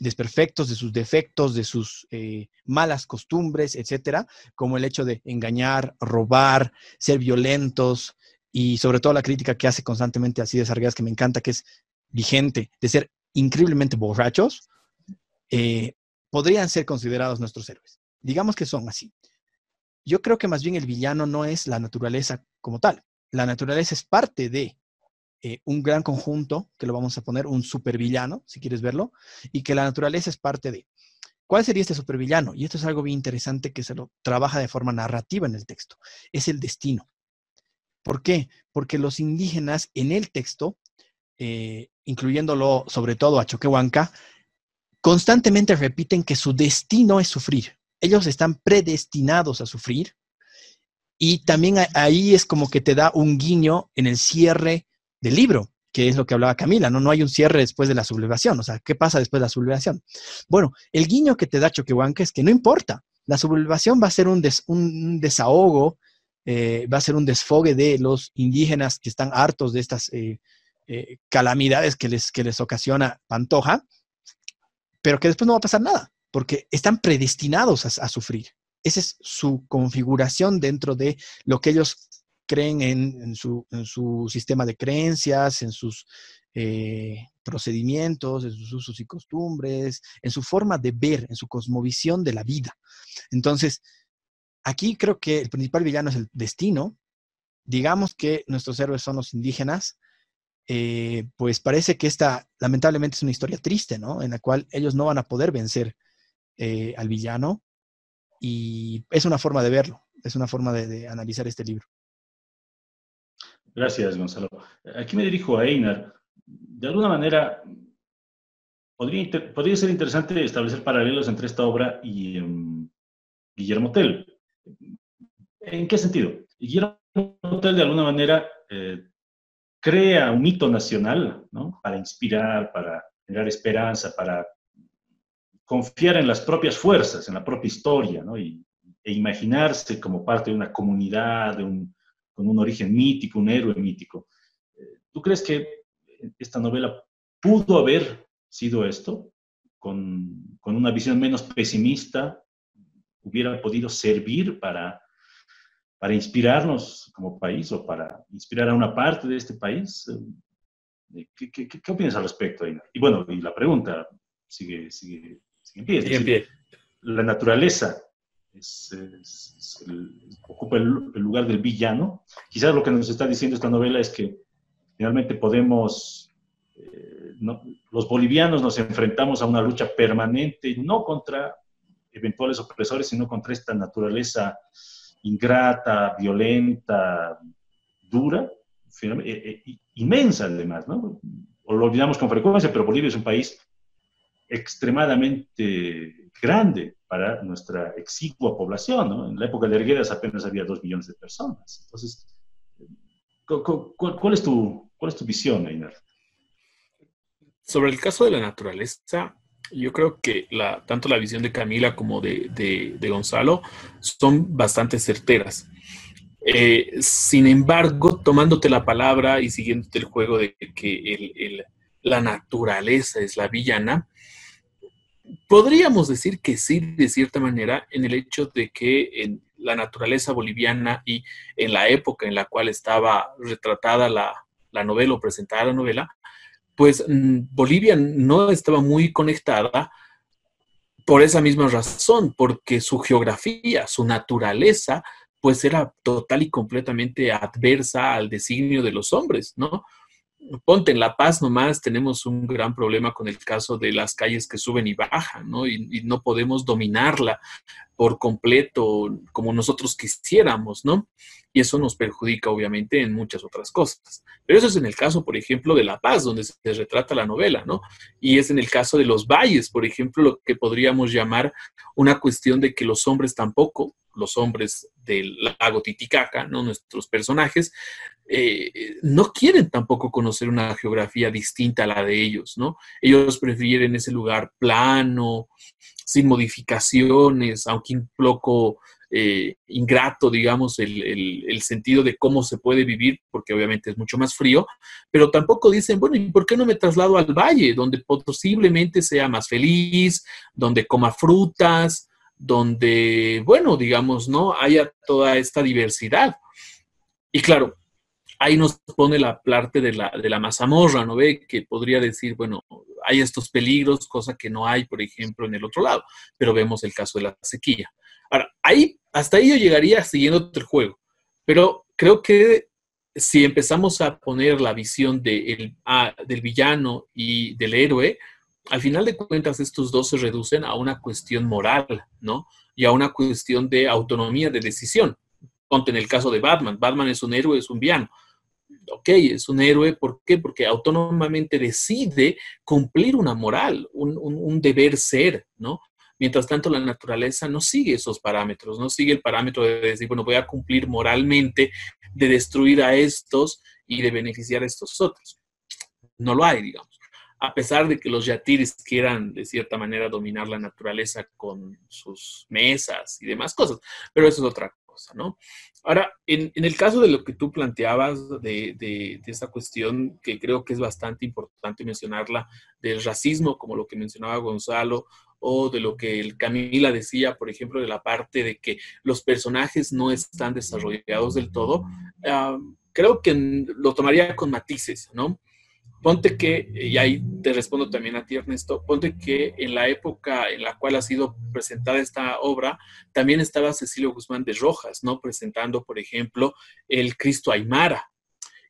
desperfectos, de sus defectos, de sus eh, malas costumbres, etcétera, como el hecho de engañar, robar, ser violentos y sobre todo la crítica que hace constantemente así de Sargueras, que me encanta, que es vigente, de ser increíblemente borrachos, eh, podrían ser considerados nuestros héroes. Digamos que son así. Yo creo que más bien el villano no es la naturaleza como tal. La naturaleza es parte de eh, un gran conjunto, que lo vamos a poner un supervillano, si quieres verlo, y que la naturaleza es parte de. ¿Cuál sería este supervillano? Y esto es algo bien interesante que se lo trabaja de forma narrativa en el texto. Es el destino. ¿Por qué? Porque los indígenas en el texto, eh, incluyéndolo sobre todo a Choquehuanca, constantemente repiten que su destino es sufrir. Ellos están predestinados a sufrir. Y también ahí es como que te da un guiño en el cierre del libro, que es lo que hablaba Camila, ¿no? No hay un cierre después de la sublevación. O sea, ¿qué pasa después de la sublevación? Bueno, el guiño que te da Choquehuanca es que no importa. La sublevación va a ser un, desahogo, eh, va a ser un desfogue de los indígenas que están hartos de estas eh, eh, calamidades que les, que les ocasiona Pantoja pero que después no va a pasar nada, porque están predestinados a, sufrir. Esa es su configuración dentro de lo que ellos creen en, su, sistema de creencias, en sus eh, procedimientos, en sus usos y costumbres, en su forma de ver, en su cosmovisión de la vida. Entonces, aquí creo que el principal villano es el destino. Digamos que nuestros héroes son los indígenas, eh, pues parece que esta lamentablemente es una historia triste, ¿no? En la cual ellos no van a poder vencer eh, al villano y es una forma de verlo, es una forma de, analizar este libro. Gracias, Gonzalo. Aquí me dirijo a Einar. De alguna manera, podría, podría ser interesante establecer paralelos entre esta obra y em, Guillermo Tell. ¿En qué sentido? Guillermo Tell, de alguna manera, eh, crea un mito nacional, ¿no? Para inspirar, para generar esperanza, para confiar en las propias fuerzas, en la propia historia, ¿no? Y, e imaginarse como parte de una comunidad, de un, con un origen mítico, un héroe mítico. Eh, ¿Tú crees que esta novela pudo haber sido esto? Con, con una visión menos pesimista, hubiera podido servir para para inspirarnos como país o para inspirar a una parte de este país? Eh, ¿Qué, qué, qué opinas al respecto, Aina? Y bueno, y la pregunta sigue, sigue, sigue en pie. Sigue en pie. La naturaleza ocupa el, lugar del villano. Quizás lo que nos está diciendo esta novela es que finalmente podemos, eh, los bolivianos nos enfrentamos a una lucha permanente, no contra eventuales opresores, sino contra esta naturaleza ingrata, violenta, dura, eh, eh, inmensa además, ¿no? Lo olvidamos con frecuencia, pero Bolivia es un país extremadamente grande para nuestra exigua población. ¿no? En la época de Erguedas apenas había dos millones de personas. Entonces, ¿cuál, es, tu, cuál es tu visión, Einar? Sobre el caso de la naturaleza, yo creo que la, tanto la visión de Camila como de, de, Gonzalo son bastante certeras. Eh, sin embargo, tomándote la palabra y siguiéndote el juego de que el, la naturaleza es la villana, podríamos decir que sí, de cierta manera, en el hecho de que en la naturaleza boliviana y en la época en la cual estaba retratada la, novela o presentada la novela, pues mm, Bolivia no estaba muy conectada por esa misma razón, porque su geografía, su naturaleza, pues era total y completamente adversa al designio de los hombres, ¿no? ponte en La Paz nomás, tenemos un gran problema con el caso de las calles que suben y bajan, ¿no? Y, no podemos dominarla por completo como nosotros quisiéramos, ¿no? Y eso nos perjudica obviamente en muchas otras cosas. Pero eso es en el caso, por ejemplo, de La Paz, donde se retrata la novela, ¿no? Y es en el caso de los valles, por ejemplo, lo que podríamos llamar una cuestión de que los hombres tampoco los hombres del lago Titicaca, ¿no? nuestros personajes, eh, no quieren tampoco conocer una geografía distinta a la de ellos, ¿no? Ellos prefieren ese lugar plano, sin modificaciones, aunque un poco eh, ingrato, digamos, el, sentido de cómo se puede vivir, porque obviamente es mucho más frío, pero tampoco dicen, bueno, ¿y por qué no me traslado al valle, donde posiblemente sea más feliz, donde coma frutas, donde, bueno, digamos, ¿no? Haya toda esta diversidad. Y claro, ahí nos pone la parte de la, de la mazamorra, ¿no ve? Que podría decir, bueno, hay estos peligros, cosa que no hay, por ejemplo, en el otro lado, pero vemos el caso de la sequía. Ahora, ahí, hasta ahí yo llegaría siguiendo el juego, pero creo que si empezamos a poner la visión de ah, del villano y del héroe, al final de cuentas estos dos se reducen a una cuestión moral, ¿no? Y a una cuestión de autonomía de decisión. Ponte en el caso de Batman. Batman es un héroe, es un villano. Ok, es un héroe, ¿por qué? Porque autónomamente decide cumplir una moral, un, deber ser, ¿no? Mientras tanto, la naturaleza no sigue esos parámetros, no sigue el parámetro de decir, bueno, voy a cumplir moralmente, de destruir a estos y de beneficiar a estos otros. No lo hay, digamos a pesar de que los yatiris quieran de cierta manera dominar la naturaleza con sus mesas y demás cosas, pero eso es otra cosa, ¿no? Ahora, en, el caso de lo que tú planteabas de, de, esta cuestión, que creo que es bastante importante mencionarla, del racismo, como lo que mencionaba Gonzalo, o de lo que el Camila decía, por ejemplo, de la parte de que los personajes no están desarrollados del todo, ah, creo que lo tomaría con matices, ¿no? Ponte que, y ahí te respondo también a ti, Ernesto, ponte que en la época en la cual ha sido presentada esta obra, también estaba Cecilio Guzmán de Rojas, ¿no? Presentando, por ejemplo, el Cristo Aymara.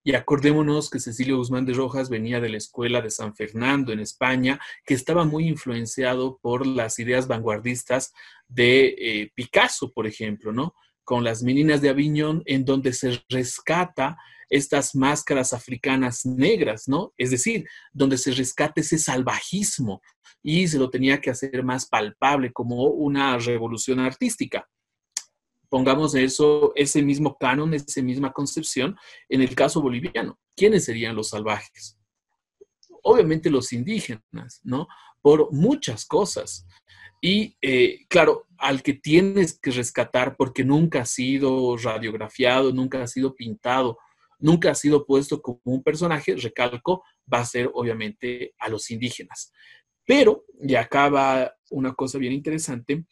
Y acordémonos que Cecilio Guzmán de Rojas venía de la escuela de San Fernando en España, que estaba muy influenciado por las ideas vanguardistas de eh, Picasso, por ejemplo, ¿no? Con las meninas de Aviñón, en donde se rescata estas máscaras africanas negras, ¿no? Es decir, donde se rescate ese salvajismo y se lo tenía que hacer más palpable como una revolución artística. Pongamos eso, ese mismo canon, esa misma concepción en el caso boliviano. ¿Quiénes serían los salvajes? Obviamente los indígenas, ¿no? Por muchas cosas. Y eh, claro, al que tienes que rescatar porque nunca ha sido radiografiado, nunca ha sido pintado, nunca ha sido puesto como un personaje, recalco, va a ser obviamente a los indígenas. Pero, y acá va una cosa bien interesante,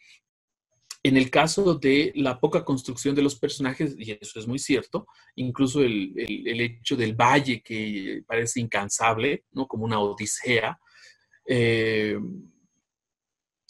en el caso de la poca construcción de los personajes, y eso es muy cierto, incluso el, hecho del valle que parece incansable, ¿no? Como una odisea, eh,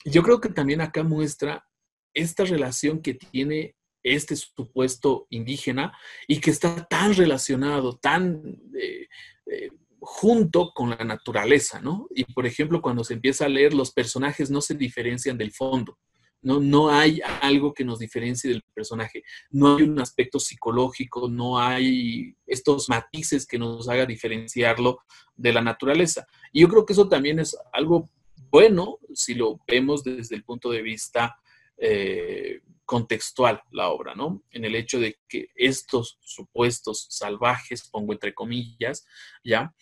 yo creo que también acá muestra esta relación que tiene este supuesto indígena y que está tan relacionado, tan eh, eh, junto con la naturaleza, ¿no? Y por ejemplo, cuando se empieza a leer, los personajes no se diferencian del fondo. No, no hay algo que nos diferencie del personaje, no hay un aspecto psicológico, no hay estos matices que nos haga diferenciarlo de la naturaleza. Y yo creo que eso también es algo bueno si lo vemos desde el punto de vista eh, contextual la obra, ¿no? En el hecho de que estos supuestos salvajes, pongo entre comillas, ya,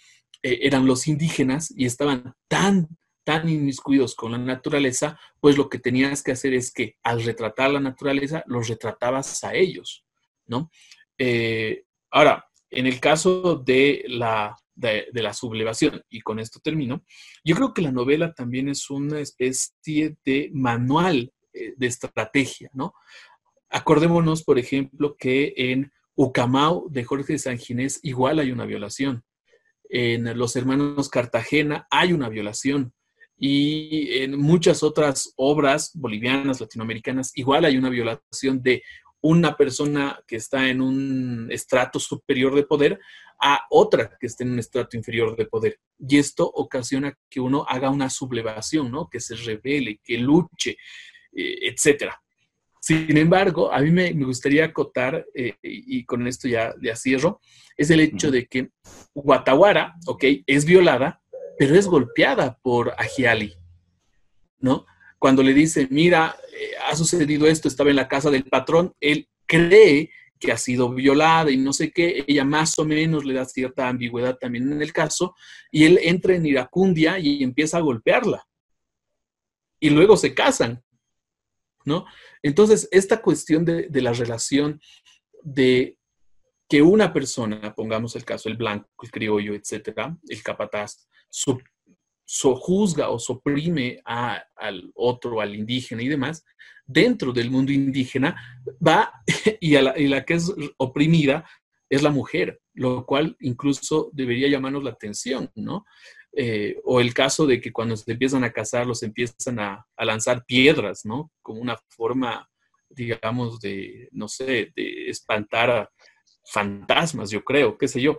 eh, eran los indígenas y estaban tan, tan inmiscuidos con la naturaleza, pues lo que tenías que hacer es que al retratar la naturaleza, los retratabas a ellos, ¿no? Eh, ahora, en el caso de la, de, la sublevación, y con esto termino, yo creo que la novela también es una especie de manual de estrategia, ¿no? Acordémonos, por ejemplo, que en Ucamau de Jorge de San Ginés igual hay una violación. En Los Hermanos Cartagena hay una violación. Y en muchas otras obras bolivianas, latinoamericanas, igual hay una violación de una persona que está en un estrato superior de poder a otra que esté en un estrato inferior de poder. Y esto ocasiona que uno haga una sublevación, ¿no? Que se revele, que luche, eh, etcétera. Sin embargo, a mí me, gustaría acotar, eh, y, con esto ya, ya cierro, es el hecho de que Guatawara, ok, es violada, pero es golpeada por Ajiali, ¿no? Cuando le dice, mira, eh, ha sucedido esto, estaba en la casa del patrón, él cree que ha sido violada y no sé qué, ella más o menos le da cierta ambigüedad también en el caso, y él entra en iracundia y empieza a golpearla. Y luego se casan. ¿No? Entonces, esta cuestión de, la relación de que una persona, pongamos el caso, el blanco, el criollo, etcétera, el capataz, sojuzga o suprime al otro, al indígena y demás, dentro del mundo indígena va la, y la que es oprimida es la mujer, lo cual incluso debería llamarnos la atención, ¿no? Eh, o el caso de que cuando se empiezan a cazar los empiezan a, lanzar piedras, ¿no? Como una forma, digamos, de, no sé, de espantar a fantasmas, yo creo, qué sé yo.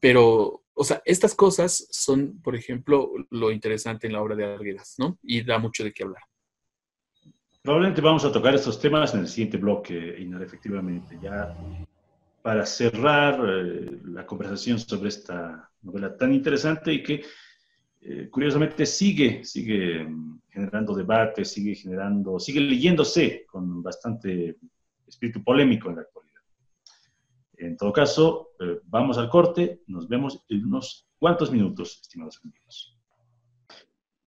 Pero, o sea, estas cosas son, por ejemplo, lo interesante en la obra de Arguedas, ¿no? Y da mucho de qué hablar. Probablemente vamos a tocar estos temas en el siguiente bloque, Inar, efectivamente. Ya para cerrar eh, la conversación sobre esta novela tan interesante y que eh, curiosamente sigue, sigue mm, generando debate, sigue generando, sigue leyéndose con bastante espíritu polémico en la actualidad. En todo caso, eh, vamos al corte, nos vemos en unos cuantos minutos, estimados amigos.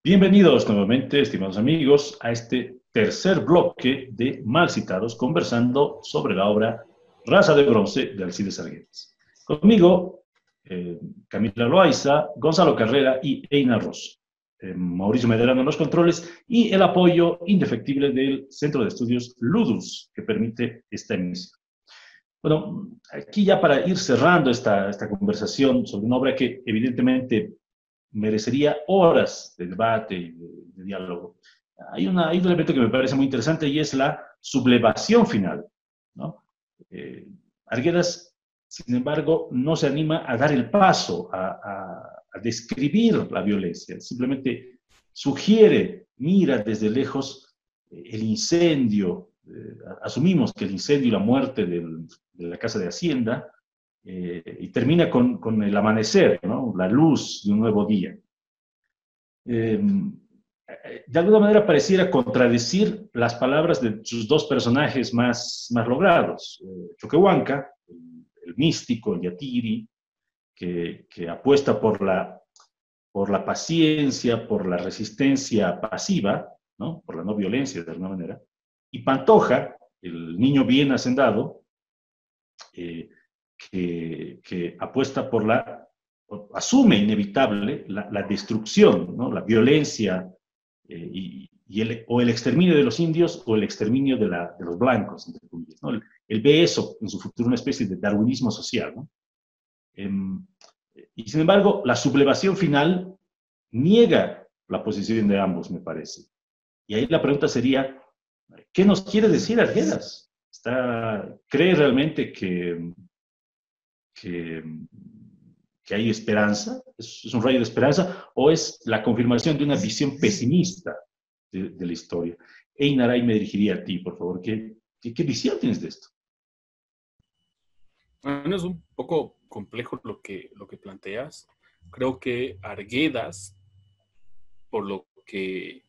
Bienvenidos nuevamente, estimados amigos, a este tercer bloque de Mal Citados, conversando sobre la obra Raza de Bronce de Alcides Arguedas. Conmigo, eh, Camila Loaiza, Gonzalo Carrera y Eina Ross. Eh, Mauricio Medrano en los controles y el apoyo indefectible del Centro de Estudios Ludus, que permite esta emisión. Bueno, aquí ya para ir cerrando esta, esta conversación sobre una obra que evidentemente merecería horas de debate y de, diálogo, hay, un elemento que me parece muy interesante y es la sublevación final. ¿no? Eh, Arguedas, sin embargo, no se anima a dar el paso, a, describir la violencia, simplemente sugiere, mira desde lejos eh, el incendio, eh, asumimos que el incendio y la muerte de la casa de Hacienda, y termina con, el amanecer, la luz de un nuevo día. Em, de alguna manera pareciera contradecir las palabras de sus dos personajes más, más logrados, eh, Choquehuanca, místico, yatiri, que, que, apuesta por la, por la paciencia, por la resistencia pasiva, ¿no? por la no violencia de alguna manera, y Pantoja, el niño bien hacendado, eh, que, apuesta por la, asume inevitable la, destrucción, ¿no? la violencia eh, y, o el exterminio de los indios o el exterminio de los blancos, entre comillas. ¿no? Él, ve eso en su futuro una especie de darwinismo social. ¿no? Em, y sin embargo, la sublevación final niega la posición de ambos, me parece. Y ahí la pregunta sería, ¿Qué nos quiere decir Arguedas? Está, ¿Cree realmente que, que, hay esperanza? ¿Es, un rayo de esperanza? ¿O es la confirmación de una visión pesimista de, la historia? Einar, ahí me dirigiría a ti, por favor. ¿Qué, qué, visión tienes de esto? Bueno, es un poco complejo lo que, lo que planteas. Creo que Arguedas, por lo que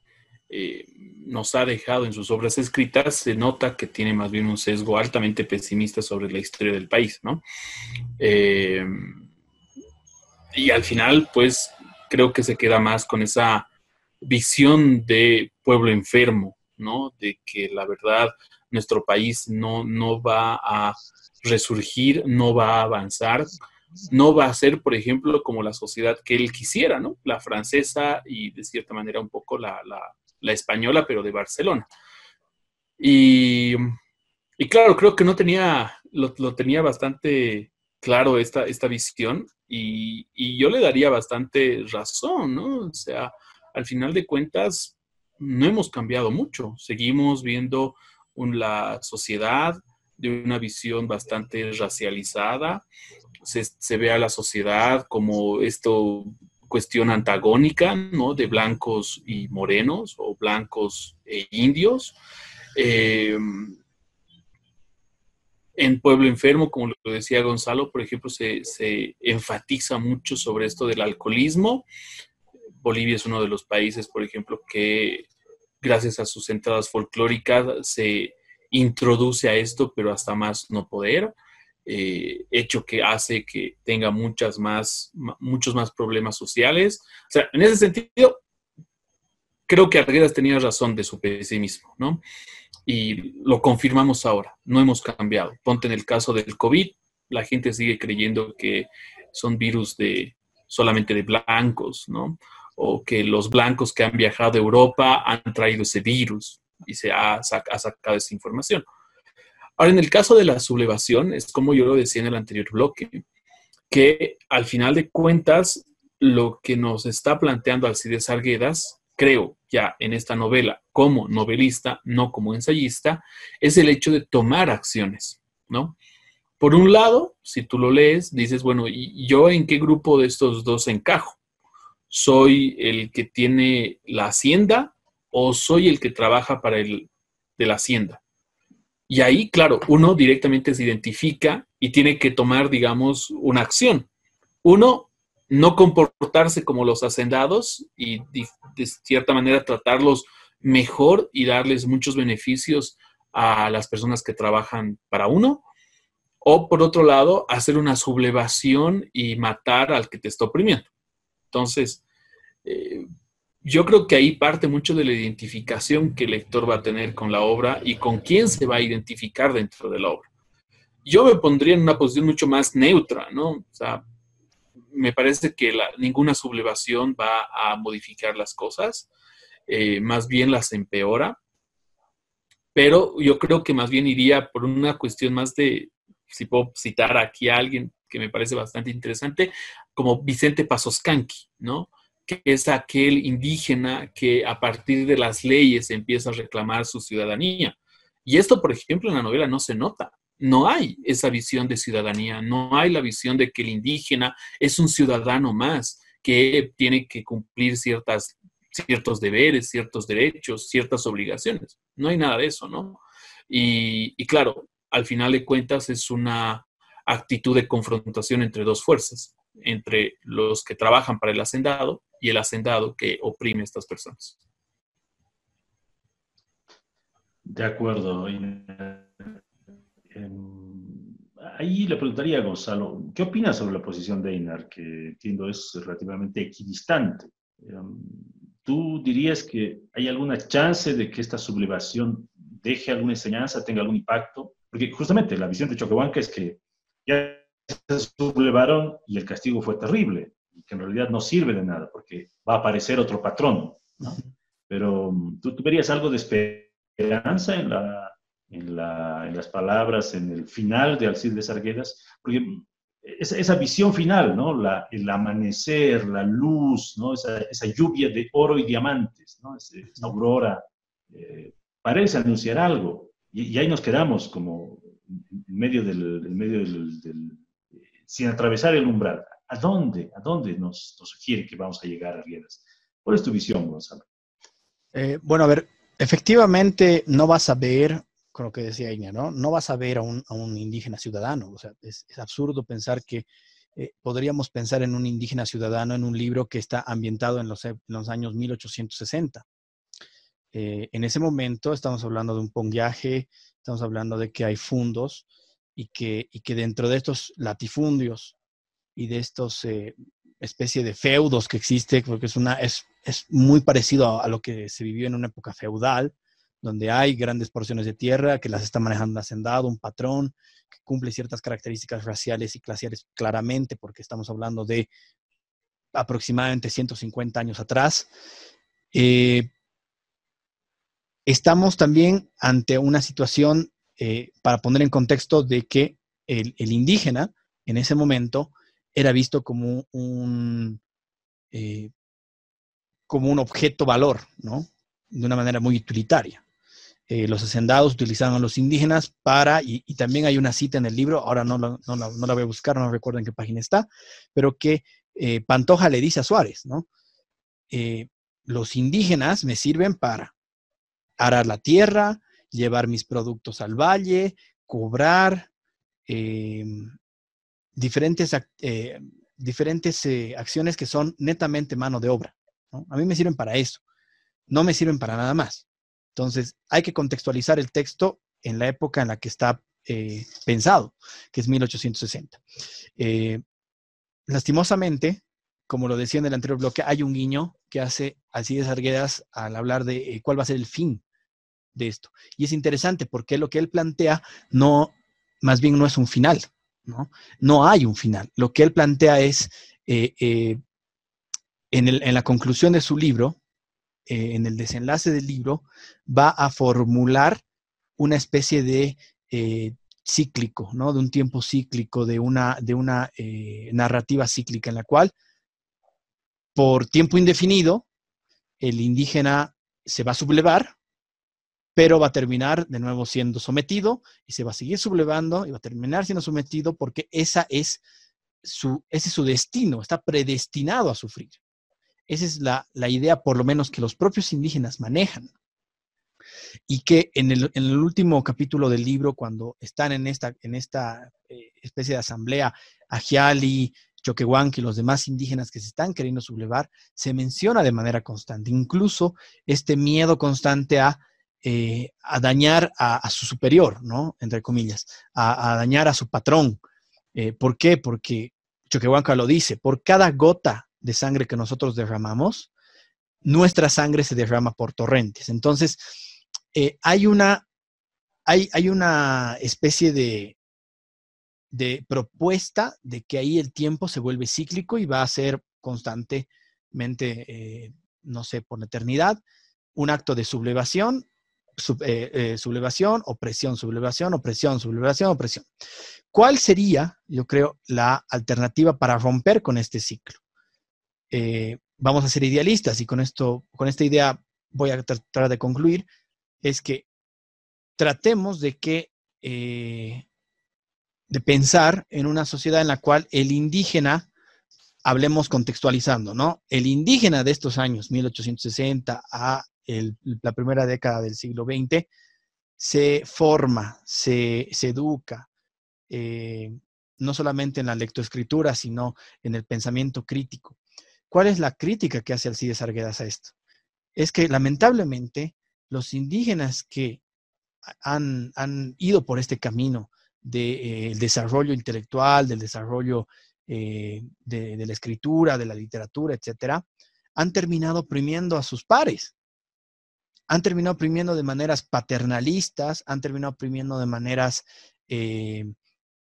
eh, nos ha dejado en sus obras escritas, se nota que tiene más bien un sesgo altamente pesimista sobre la historia del país, ¿no? Eh, y al final, pues, creo que se queda más con esa visión de pueblo enfermo, De que la verdad nuestro país no, no va a resurgir, no va a avanzar, no va a ser, por ejemplo, como la sociedad que él quisiera, ¿no? La francesa y de cierta manera un poco la, la española, pero de Barcelona. Y, claro, creo que no tenía, lo, tenía bastante claro esta, esta visión y, yo le daría bastante razón, ¿no? O sea, al final de cuentas, no hemos cambiado mucho. Seguimos viendo la sociedad de una visión bastante racializada. Se, se, ve a la sociedad como esto cuestión antagónica, ¿no? De blancos y morenos o blancos e indios. Eh, en Pueblo Enfermo, como lo decía Gonzalo, por ejemplo, se, enfatiza mucho sobre esto del alcoholismo. Bolivia es uno de los países, por ejemplo, que gracias a sus entradas folclóricas se introduce a esto, pero hasta más no poder. Eh, hecho que hace que tenga muchas más, muchos más problemas sociales. O sea, en ese sentido, creo que Arguedas tenía razón de su pesimismo, ¿no? Y lo confirmamos ahora, no hemos cambiado. Ponte en el caso del COVID, la gente sigue creyendo que son virus de solamente de blancos, ¿no? O que los blancos que han viajado a Europa han traído ese virus y se ha, sacado esa información. Ahora, en el caso de la sublevación, es como yo lo decía en el anterior bloque, que al final de cuentas, lo que nos está planteando Alcides Arguedas, creo ya en esta novela como novelista, no como ensayista, es el hecho de tomar acciones, ¿no? Por un lado, si tú lo lees, dices, bueno, ¿y yo en qué grupo de estos dos encajo? ¿Soy el que tiene la hacienda o soy el que trabaja para el de la hacienda? Y ahí, claro, uno directamente se identifica y tiene que tomar, digamos, una acción. Uno, no comportarse como los hacendados y de cierta manera tratarlos mejor y darles muchos beneficios a las personas que trabajan para uno. O por otro lado, hacer una sublevación y matar al que te está oprimiendo. Entonces, eh, yo creo que ahí parte mucho de la identificación que el lector va a tener con la obra y con quién se va a identificar dentro de la obra. Yo me pondría en una posición mucho más neutra, ¿no? O sea, me parece que ninguna sublevación va a modificar las cosas, eh, más bien las empeora, pero yo creo que más bien iría por una cuestión más de, si puedo citar aquí a alguien que me parece bastante interesante, como Vicente Pasoscanqui, ¿no? que es aquel indígena que a partir de las leyes empieza a reclamar su ciudadanía. Y esto, por ejemplo, en la novela no se nota. No hay esa visión de ciudadanía, no hay la visión de que el indígena es un ciudadano más, que tiene que cumplir ciertas, ciertos deberes, ciertos derechos, ciertas obligaciones. No hay nada de eso, ¿no? Y, y claro, al final de cuentas es una actitud de confrontación entre dos fuerzas, entre los que trabajan para el hacendado y el hacendado que oprime a estas personas. De acuerdo. Ahí le preguntaría a Gonzalo, ¿qué opinas sobre la posición de Einar, que entiendo es relativamente equidistante? Em, ¿Tú dirías que hay alguna chance de que esta sublevación deje alguna enseñanza, tenga algún impacto? Porque justamente la visión de Choquehuanca es que ya se sublevaron y el castigo fue terrible que en realidad no sirve de nada porque va a aparecer otro patrón. Pero mm, ¿tú, verías algo de esperanza en, la, en, la, en, las palabras, en el final de Alcides Arguedas, porque mm, esa, esa, visión final, ¿no? La, el amanecer, la luz, ¿no? Esa, esa, lluvia de oro y diamantes, ¿no? esa, aurora eh, parece anunciar algo. Y, ahí nos quedamos como en medio del, medio del, sin atravesar el umbral. ¿A dónde? ¿A dónde nos, sugiere que vamos a llegar a Riedas? ¿Cuál es tu visión, Gonzalo? Eh, bueno, a ver, efectivamente no vas a ver, con lo que decía Iña, ¿no? No vas a ver a un, indígena ciudadano. O sea, es, absurdo pensar que eh, podríamos pensar en un indígena ciudadano en un libro que está ambientado en los, los años 1860. Eh, en ese momento estamos hablando de un ponguaje, estamos hablando de que hay fundos y que, y que dentro de estos latifundios y de estos eh, especie de feudos que existe, porque es, una, es, es muy parecido a, lo que se vivió en una época feudal, donde hay grandes porciones de tierra que las está manejando un hacendado, un patrón, que cumple ciertas características raciales y clasiales claramente, porque estamos hablando de aproximadamente 150 años atrás. Eh, estamos también ante una situación, eh, para poner en contexto, de que el, indígena en ese momento era visto como un, eh, como un objeto valor, ¿no? De una manera muy utilitaria. Eh, los hacendados utilizaban a los indígenas para, y, también hay una cita en el libro, ahora no, no, no, la voy a buscar, no recuerdo en qué página está, pero que Pantoja le dice a Suárez, ¿no? los indígenas me sirven para arar la tierra, llevar mis productos al valle, cobrar, em, diferentes, eh, diferentes eh, acciones que son netamente mano de obra. A mí me sirven para eso, no me sirven para nada más. Entonces, hay que contextualizar el texto en la época en la que está eh, pensado, que es 1860. lastimosamente, como lo decía en el anterior bloque, hay un guiño que hace Alcides Arguedas al hablar de cuál va a ser el fin de esto. Y es interesante porque lo que él plantea no, más bien no es un final, ¿no? No hay un final. Lo que él plantea es, eh, eh, en, la conclusión de su libro, eh, en el desenlace del libro, va a formular una especie de cíclico, ¿no? De un tiempo cíclico, de una, de una narrativa cíclica en la cual, por tiempo indefinido, el indígena se va a sublevar, pero va a terminar de nuevo siendo sometido y se va a seguir sublevando y va a terminar siendo sometido porque esa es su, ese es su destino, está predestinado a sufrir. Esa es la, idea, por lo menos, que los propios indígenas manejan. Y que en el, último capítulo del libro, cuando están en esta, en esta eh, especie de asamblea, Ajiali, Choquehuanque y los demás indígenas que se están queriendo sublevar, se menciona de manera constante. Incluso este miedo constante a eh, a dañar a, su superior, ¿no? Entre comillas, a, dañar a su patrón. Eh, ¿Por qué? Porque Choquehuanca lo dice, por cada gota de sangre que nosotros derramamos, nuestra sangre se derrama por torrentes. Entonces, eh, hay, una, hay, hay, una especie de, de propuesta de que ahí el tiempo se vuelve cíclico y va a ser constantemente, no sé, por la eternidad, un acto de sublevación eh, eh, sublevación, opresión, sublevación, opresión, sublevación, opresión. ¿Cuál sería, yo creo, la alternativa para romper con este ciclo? Eh, vamos a ser idealistas y con esto, con esta idea voy a tratar de concluir, es que tratemos de que, de pensar en una sociedad en la cual el indígena, hablemos contextualizando, ¿no? El indígena de estos años, 1860 a la primera década del siglo XX, se forma, se, educa, eh, no solamente en la lectoescritura, sino en el pensamiento crítico. ¿Cuál es la crítica que hace Alcides Arguedas a esto? Es que lamentablemente los indígenas que han, ido por este camino del desarrollo intelectual, del desarrollo eh, de, de, la escritura, de la literatura, etcétera, han terminado oprimiendo a sus pares han terminado oprimiendo de maneras paternalistas, han terminado oprimiendo de maneras eh,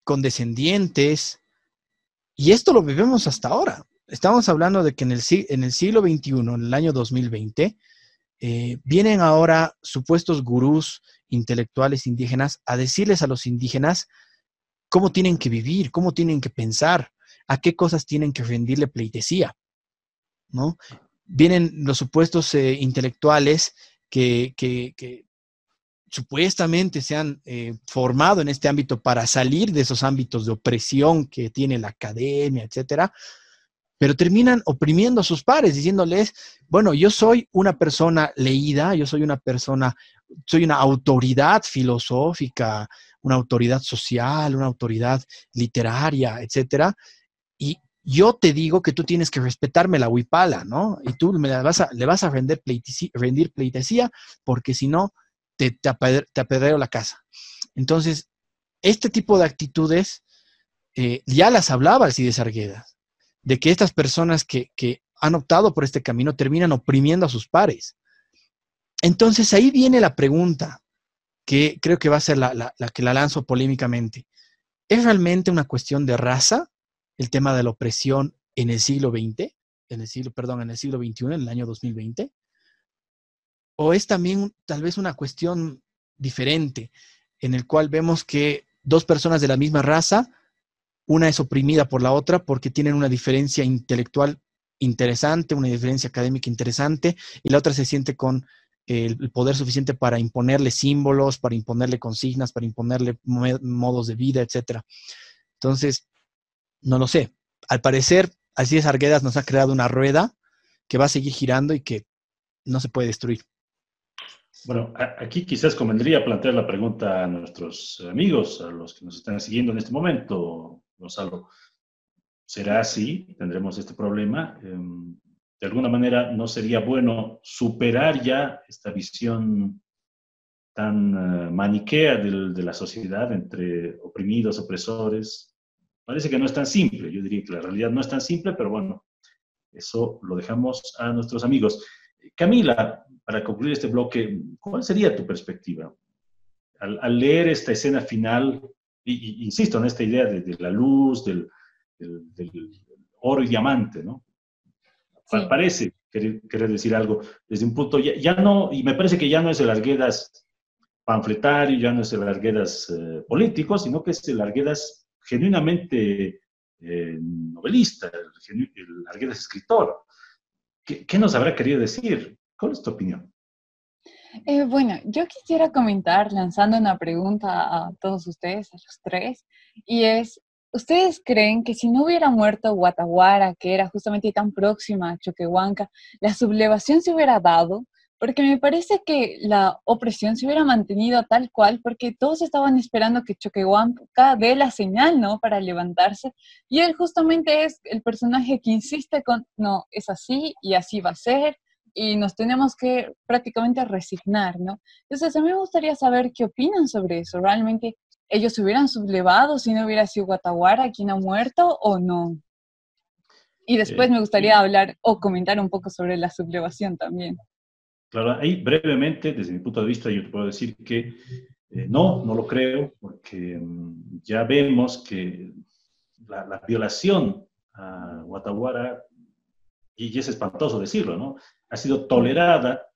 condescendientes. Y esto lo vivimos hasta ahora. Estamos hablando de que en el, en el siglo XXI, en el año 2020, eh, vienen ahora supuestos gurús intelectuales indígenas a decirles a los indígenas cómo tienen que vivir, cómo tienen que pensar, a qué cosas tienen que rendirle pleitesía. ¿no? Vienen los supuestos eh, intelectuales que, supuestamente se han eh, formado en este ámbito para salir de esos ámbitos de opresión que tiene la academia, etcétera, pero terminan oprimiendo a sus pares, diciéndoles, bueno, yo soy una persona leída, yo soy una persona, soy una autoridad filosófica, una autoridad social, una autoridad literaria, etcétera, y yo te digo que tú tienes que respetarme la huipala, ¿no? Y tú me vas a, le vas a rendir pleitesía, porque si no, te, te, apedreo la casa. Entonces, este tipo de actitudes eh, ya las hablaba Alcides Arguedas de que estas personas que, han optado por este camino terminan oprimiendo a sus pares. Entonces ahí viene la pregunta, que creo que va a ser la, que la lanzo polémicamente. ¿Es realmente una cuestión de raza el tema de la opresión en el siglo XX, en el siglo, perdón, en el siglo XXI, en el año 2020? ¿O es también tal vez una cuestión diferente, en el cual vemos que dos personas de la misma raza una es oprimida por la otra porque tienen una diferencia intelectual interesante, una diferencia académica interesante, y la otra se siente con el poder suficiente para imponerle símbolos, para imponerle consignas, para imponerle modos de vida, etc. Entonces, no lo sé. Al parecer, así es Arguedas nos ha creado una rueda que va a seguir girando y que no se puede destruir. Bueno, aquí quizás convendría plantear la pregunta a nuestros amigos, a los que nos están siguiendo en este momento, Gonzalo. ¿Será así? ¿Tendremos este problema? Em, de alguna manera, ¿no sería bueno superar ya esta visión tan eh, maniquea de la sociedad entre oprimidos, opresores? Parece que no es tan simple. Yo diría que la realidad no es tan simple, pero bueno, eso lo dejamos a nuestros amigos. Camila, para concluir este bloque, ¿cuál sería tu perspectiva? al leer esta escena final y, insisto en esta idea de, la luz, del, oro y diamante, ¿no? Parece querer, decir algo desde un punto, ya, no, y me parece que ya no es el Arguedas panfletario, ya no es el Arguedas eh, político, sino que es el Arguedas genuinamente eh, novelista, el, Arguedas escritor. ¿Qué, ¿Qué nos habrá querido decir? ¿Cuál es tu opinión? Eh, bueno, yo quisiera comentar lanzando una pregunta a todos ustedes, a los tres, y es, ¿ustedes creen que si no hubiera muerto Guataguara, que era justamente tan próxima a Choquehuanca, la sublevación se hubiera dado? Porque me parece que la opresión se hubiera mantenido tal cual, porque todos estaban esperando que Choquehuanca dé la señal, ¿no? Para levantarse. Y él justamente es el personaje que insiste con, no, es así y así va a ser, y nos tenemos que prácticamente resignar, ¿no? Entonces, a mí me gustaría saber qué opinan sobre eso. ¿Realmente ellos se hubieran sublevado si no hubiera sido Guataguara quien ha muerto o no? Y después me gustaría hablar o comentar un poco sobre la sublevación también. Ahí brevemente, desde mi punto de vista, yo te puedo decir que eh, no, no lo creo, porque mm, ya vemos que la, la, violación a Guataguara, y es espantoso decirlo, ¿no? ha sido tolerada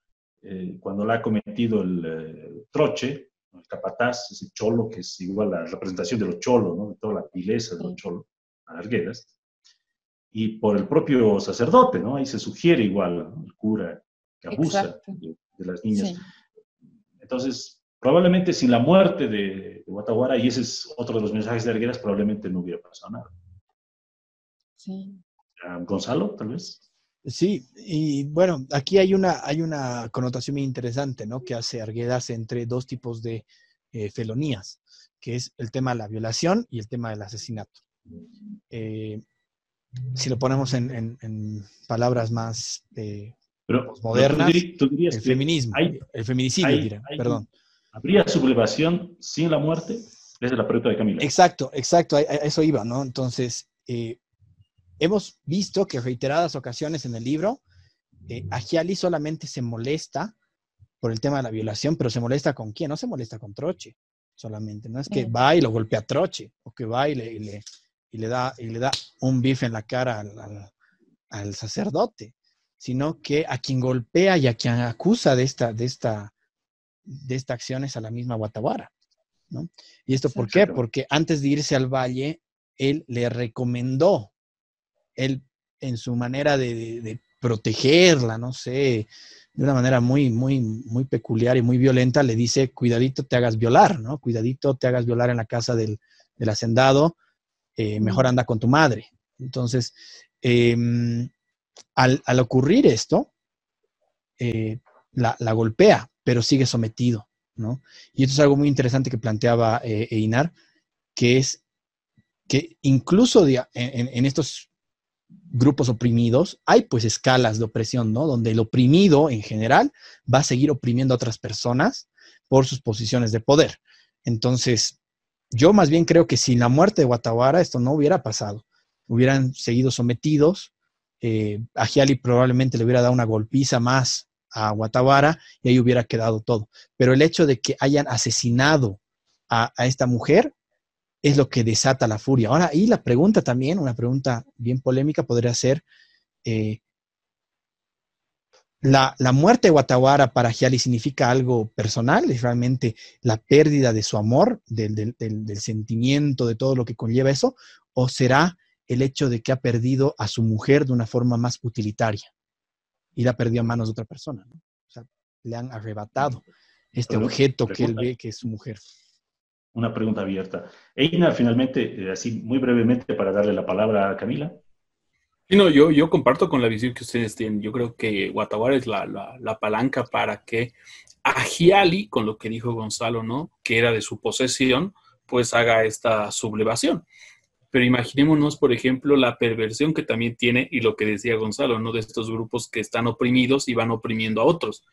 eh, cuando la ha cometido el eh, troche, el capataz, ese cholo que es igual a la representación de los cholos, ¿no? de toda la pileza de los cholos, alargueras, y por el propio sacerdote, ¿no? Ahí se sugiere igual, el cura que abusa de, las niñas. Entonces, probablemente sin la muerte de, de, Guataguara, y ese es otro de los mensajes de Arguedas, probablemente no hubiera pasado nada. Sí. Gonzalo, tal vez. Sí, y bueno, aquí hay una, hay una connotación muy interesante, ¿no? Que hace Arguedas entre dos tipos de eh, felonías, que es el tema de la violación y el tema del asesinato. Eh, si lo ponemos en, palabras más eh, modernas, el feminismo, el feminicidio, perdón. ¿Habría sublevación sin la muerte? Esa es la pregunta de Camila. Exacto, exacto, a, eso iba, ¿no? Entonces, hemos visto que reiteradas ocasiones en el libro, eh, Agiali solamente se molesta por el tema de la violación, pero se molesta con quién? No se molesta con Troche solamente, no es que va y lo golpea a Troche, o que va y le, y le, da, y le da un bife en la cara al, sacerdote, sino que a quien golpea y a quien acusa de esta, de esta, de esta acción es a la misma Guatawara. ¿no? ¿Y esto por qué? Porque antes de irse al valle, él le recomendó él en su manera de, protegerla, no sé, de una manera muy, muy, muy peculiar y muy violenta, le dice, cuidadito te hagas violar, ¿no? Cuidadito te hagas violar en la casa del, hacendado, eh, mejor anda con tu madre. Entonces, em, al, ocurrir esto, eh, la, golpea, pero sigue sometido, ¿no? Y esto es algo muy interesante que planteaba eh, Einar, que es que incluso en, en, estos grupos oprimidos, hay pues escalas de opresión, ¿no? Donde el oprimido en general va a seguir oprimiendo a otras personas por sus posiciones de poder. Entonces, yo más bien creo que sin la muerte de Guatawara esto no hubiera pasado. Hubieran seguido sometidos. Eh, a Giali probablemente le hubiera dado una golpiza más a Guatawara y ahí hubiera quedado todo. Pero el hecho de que hayan asesinado a esta mujer es lo que desata la furia. Ahora, y la pregunta también, una pregunta bien polémica podría ser, eh, la, muerte de Guatawara para Giali significa algo personal? ¿Es realmente la pérdida de su amor, del, sentimiento, de todo lo que conlleva eso? ¿O será el hecho de que ha perdido a su mujer de una forma más utilitaria y la perdió a manos de otra persona? O sea, le han arrebatado este objeto que él ve que es su mujer una pregunta abierta. Eina, finalmente, eh, así muy brevemente para darle la palabra a Camila. Sí, no, yo, yo comparto con la visión que ustedes tienen. Yo creo que Guatawara es la, la, palanca para que Agiali, con lo que dijo Gonzalo, ¿no? Que era de su posesión, pues haga esta sublevación. Pero imaginémonos, por ejemplo, la perversión que también tiene, y lo que decía Gonzalo, ¿no? De estos grupos que están oprimidos y van oprimiendo a otros.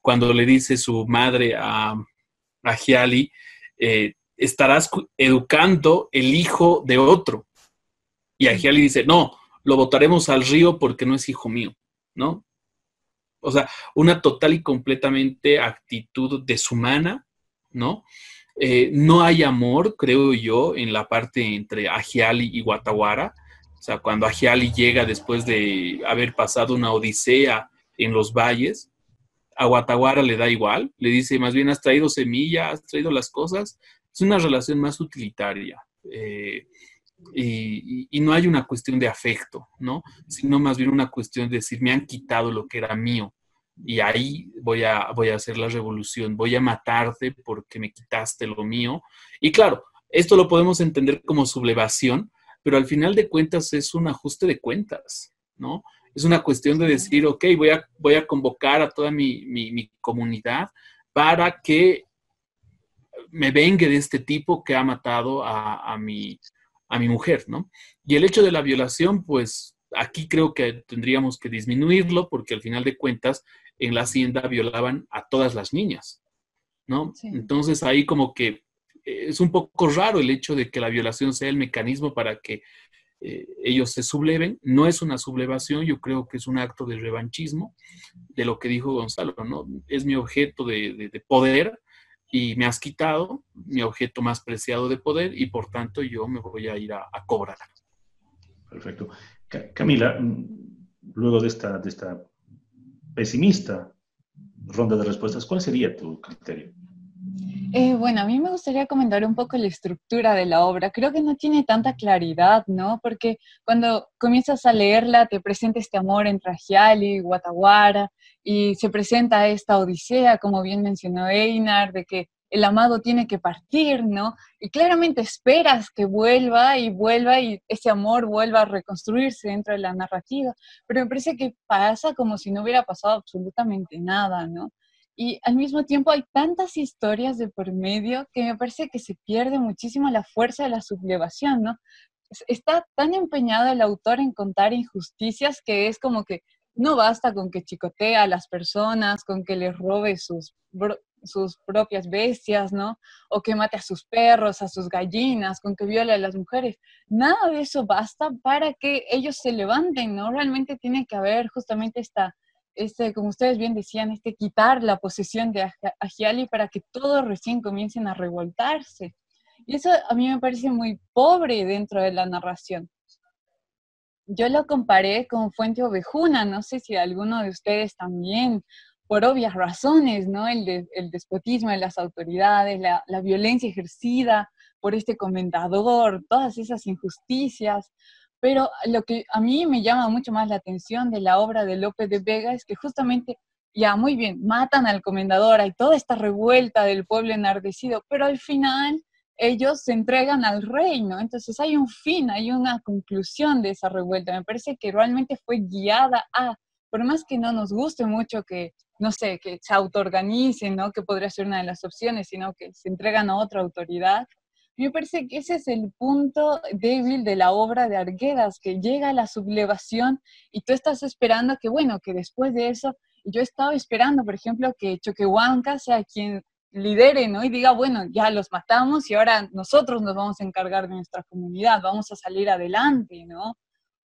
Cuando le dice su madre a, a Giali, eh, estarás educando el hijo de otro. Y le dice, no, lo votaremos al río porque no es hijo mío, ¿no? O sea, una total y completamente actitud deshumana, ¿no? Eh, no hay amor, creo yo, en la parte entre Agiali y Guatawara. O sea, cuando Agiali llega después de haber pasado una odisea en los valles, a Guatawara le da igual, le dice, más bien has traído semilla, has traído las cosas, es una relación más utilitaria. Eh, y, no hay una cuestión de afecto, ¿no? Sino más bien una cuestión de decir, me han quitado lo que era mío y ahí voy a, voy a hacer la revolución, voy a matarte porque me quitaste lo mío. Y claro, esto lo podemos entender como sublevación, pero al final de cuentas es un ajuste de cuentas, ¿no? Es una cuestión de decir, ok, voy a, voy a convocar a toda mi, mi comunidad para que me vengue de este tipo que ha matado a, mi, a mi mujer, ¿no? Y el hecho de la violación, pues aquí creo que tendríamos que disminuirlo porque al final de cuentas en la hacienda violaban a todas las niñas, ¿no? Entonces ahí como que eh, es un poco raro el hecho de que la violación sea el mecanismo para que eh, ellos se subleven. No es una sublevación, yo creo que es un acto de revanchismo de lo que dijo Gonzalo, ¿no? Es mi objeto de, de poder y me has quitado mi objeto más preciado de poder y por tanto yo me voy a ir a, cobrar. Perfecto. Camila, mm, luego de esta, de esta pesimista ronda de respuestas, ¿cuál sería tu criterio? Eh, bueno, a mí me gustaría comentar un poco la estructura de la obra. Creo que no tiene tanta claridad, ¿no? Porque cuando comienzas a leerla, te presenta este amor entre Agiali y Guataguara, y se presenta esta odisea, como bien mencionó Einar, de que el amado tiene que partir, ¿no? Y claramente esperas que vuelva y vuelva y ese amor vuelva a reconstruirse dentro de la narrativa, pero me parece que pasa como si no hubiera pasado absolutamente nada, ¿no? Y al mismo tiempo hay tantas historias de por medio que me parece que se pierde muchísimo la fuerza de la sublevación, ¿no? Está tan empeñado el autor en contar injusticias que es como que no basta con que chicotee a las personas, con que les robe sus, sus propias bestias, ¿no? O que mate a sus perros, a sus gallinas, con que viole a las mujeres. Nada de eso basta para que ellos se levanten, ¿no? Realmente tiene que haber justamente esta, este, como ustedes bien decían, este quitar la posesión de Agiali para que todos recién comiencen a revoltarse. Y eso a mí me parece muy pobre dentro de la narración yo lo comparé con Fuente Ovejuna, no sé si alguno de ustedes también, por obvias razones, ¿no? El, el despotismo de las autoridades, la, la, violencia ejercida por este comendador, todas esas injusticias. Pero lo que a mí me llama mucho más la atención de la obra de López de Vega es que justamente, ya muy bien, matan al comendador, hay toda esta revuelta del pueblo enardecido, pero al final ellos se entregan al reino. Entonces hay un fin, hay una conclusión de esa revuelta. Me parece que realmente fue guiada a, por más que no nos guste mucho que, no sé, que se autoorganicen, ¿no? Que podría ser una de las opciones, sino que se entregan a otra autoridad. Me parece que ese es el punto débil de la obra de Arguedas, que llega a la sublevación y tú estás esperando que, bueno, que después de eso, yo estaba esperando, por ejemplo, que Choquehuanca sea quien lidere, ¿no? Y diga, bueno, ya los matamos y ahora nosotros nos vamos a encargar de nuestra comunidad, vamos a salir adelante, ¿no?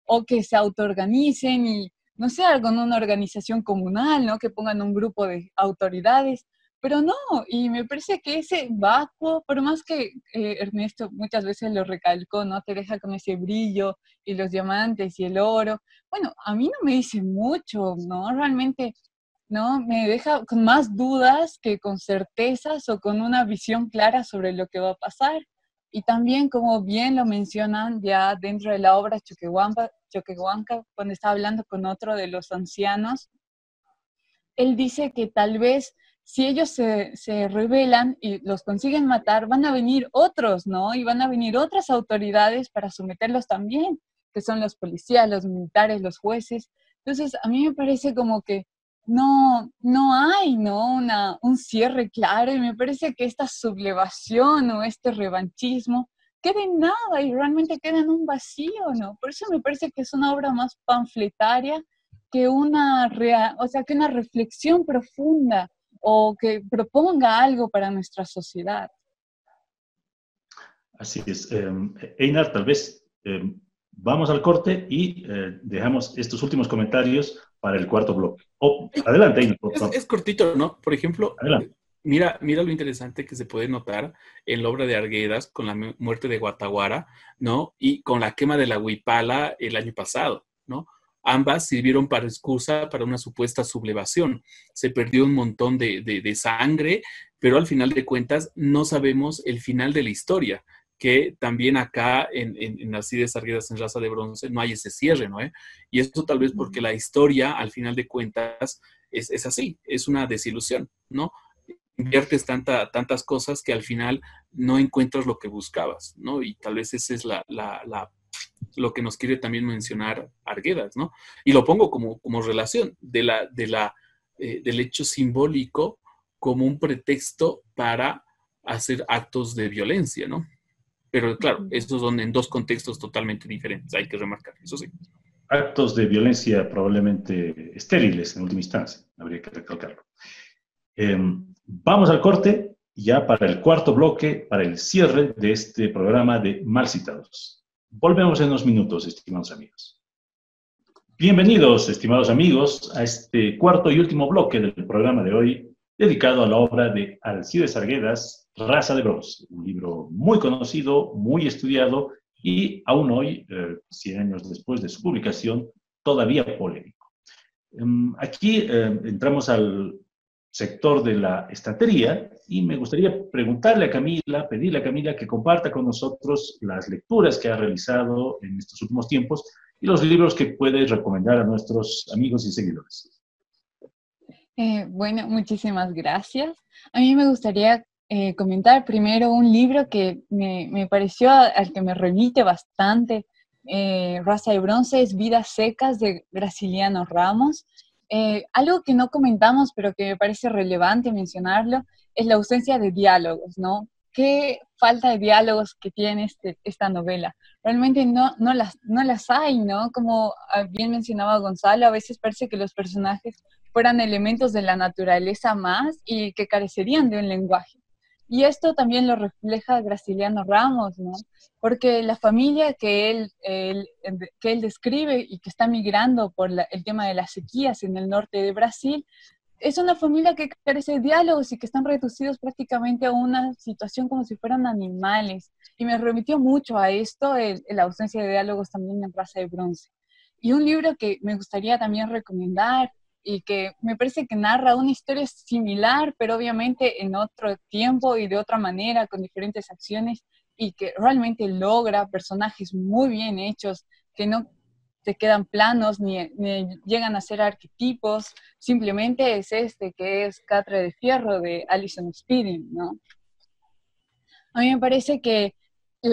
O que se autoorganicen y, no sé, con una organización comunal, ¿no? Que pongan un grupo de autoridades, pero no, y me parece que ese vacuo, por más que eh, Ernesto muchas veces lo recalcó, ¿no? Te deja con ese brillo y los diamantes y el oro. Bueno, a mí no me dice mucho, ¿no? Realmente ¿no? Me deja con más dudas que con certezas o con una visión clara sobre lo que va a pasar. Y también, como bien lo mencionan ya dentro de la obra Choquehuanca, Choquehuanca cuando está hablando con otro de los ancianos, él dice que tal vez si ellos se, se, rebelan y los consiguen matar, van a venir otros, ¿no? Y van a venir otras autoridades para someterlos también, que son los policías, los militares, los jueces. Entonces, a mí me parece como que no, no hay ¿no? Una, un cierre claro y me parece que esta sublevación o este revanchismo queda en nada y realmente queda en un vacío, ¿no? Por eso me parece que es una obra más panfletaria que una, o sea, que una reflexión profunda o que proponga algo para nuestra sociedad. Así es. Em, Einar, tal vez em, vamos al corte y eh, dejamos estos últimos comentarios para el cuarto bloque. Oh, adelante, Es, cortito, ¿no? Por ejemplo, mira, mira lo interesante que se puede notar en la obra de Arguedas con la muerte de Guataguara, ¿no? Y con la quema de la Huipala el año pasado, ¿no? Ambas sirvieron para excusa para una supuesta sublevación. Se perdió un montón de, de sangre, pero al final de cuentas no sabemos el final de la historia que también acá en, en, las ideas en raza de bronce no hay ese cierre, ¿no? Y esto tal vez porque la historia, al final de cuentas, es, es así, es una desilusión, ¿no? Inviertes tanta, tantas cosas que al final no encuentras lo que buscabas, ¿no? Y tal vez ese es la, la, la lo que nos quiere también mencionar Arguedas, ¿no? Y lo pongo como, como relación de la, de la, eh, del hecho simbólico como un pretexto para hacer actos de violencia, ¿no? Pero claro, estos son en dos contextos totalmente diferentes, hay que remarcar, eso sí. Actos de violencia probablemente estériles en última instancia, habría que recalcarlo. Em, vamos al corte, ya para el cuarto bloque, para el cierre de este programa de Mal Citados. Volvemos en unos minutos, estimados amigos. Bienvenidos, estimados amigos, a este cuarto y último bloque del programa de hoy, dedicado a la obra de Alcides Arguedas, Raza de Bronce, un libro muy conocido, muy estudiado y aún hoy, 100 eh, años después de su publicación, todavía polémico. Em, aquí em, entramos al sector de la estantería y me gustaría preguntarle a Camila, pedirle a Camila que comparta con nosotros las lecturas que ha realizado en estos últimos tiempos y los libros que puede recomendar a nuestros amigos y seguidores. Eh, bueno, muchísimas gracias. A mí me gustaría eh, comentar primero un libro que me, me, pareció al que me remite bastante, eh, Raza de Bronce, es Vidas Secas de Graciliano Ramos. Eh, algo que no comentamos, pero que me parece relevante mencionarlo, es la ausencia de diálogos, ¿no? ¿Qué falta de diálogos que tiene este, esta novela? Realmente no, no, las, no las hay, ¿no? Como ah, bien mencionaba Gonzalo, a veces parece que los personajes fueran elementos de la naturaleza más y que carecerían de un lenguaje. Y esto también lo refleja Graciliano Ramos, ¿no? Porque la familia que él, que él describe y que está migrando por el tema de las sequías en el norte de Brasil, es una familia que carece de diálogos y que están reducidos prácticamente a una situación como si fueran animales. Y me remitió mucho a esto, la ausencia de diálogos también en Raza de Bronce. Y un libro que me gustaría también recomendar y que me parece que narra una historia similar, pero obviamente en otro tiempo y de otra manera, con diferentes acciones, y que realmente logra personajes muy bien hechos, que no se quedan planos ni, llegan a ser arquetipos, simplemente es este que es Catre de Fierro de Alison Speeding, ¿no? A mí me parece que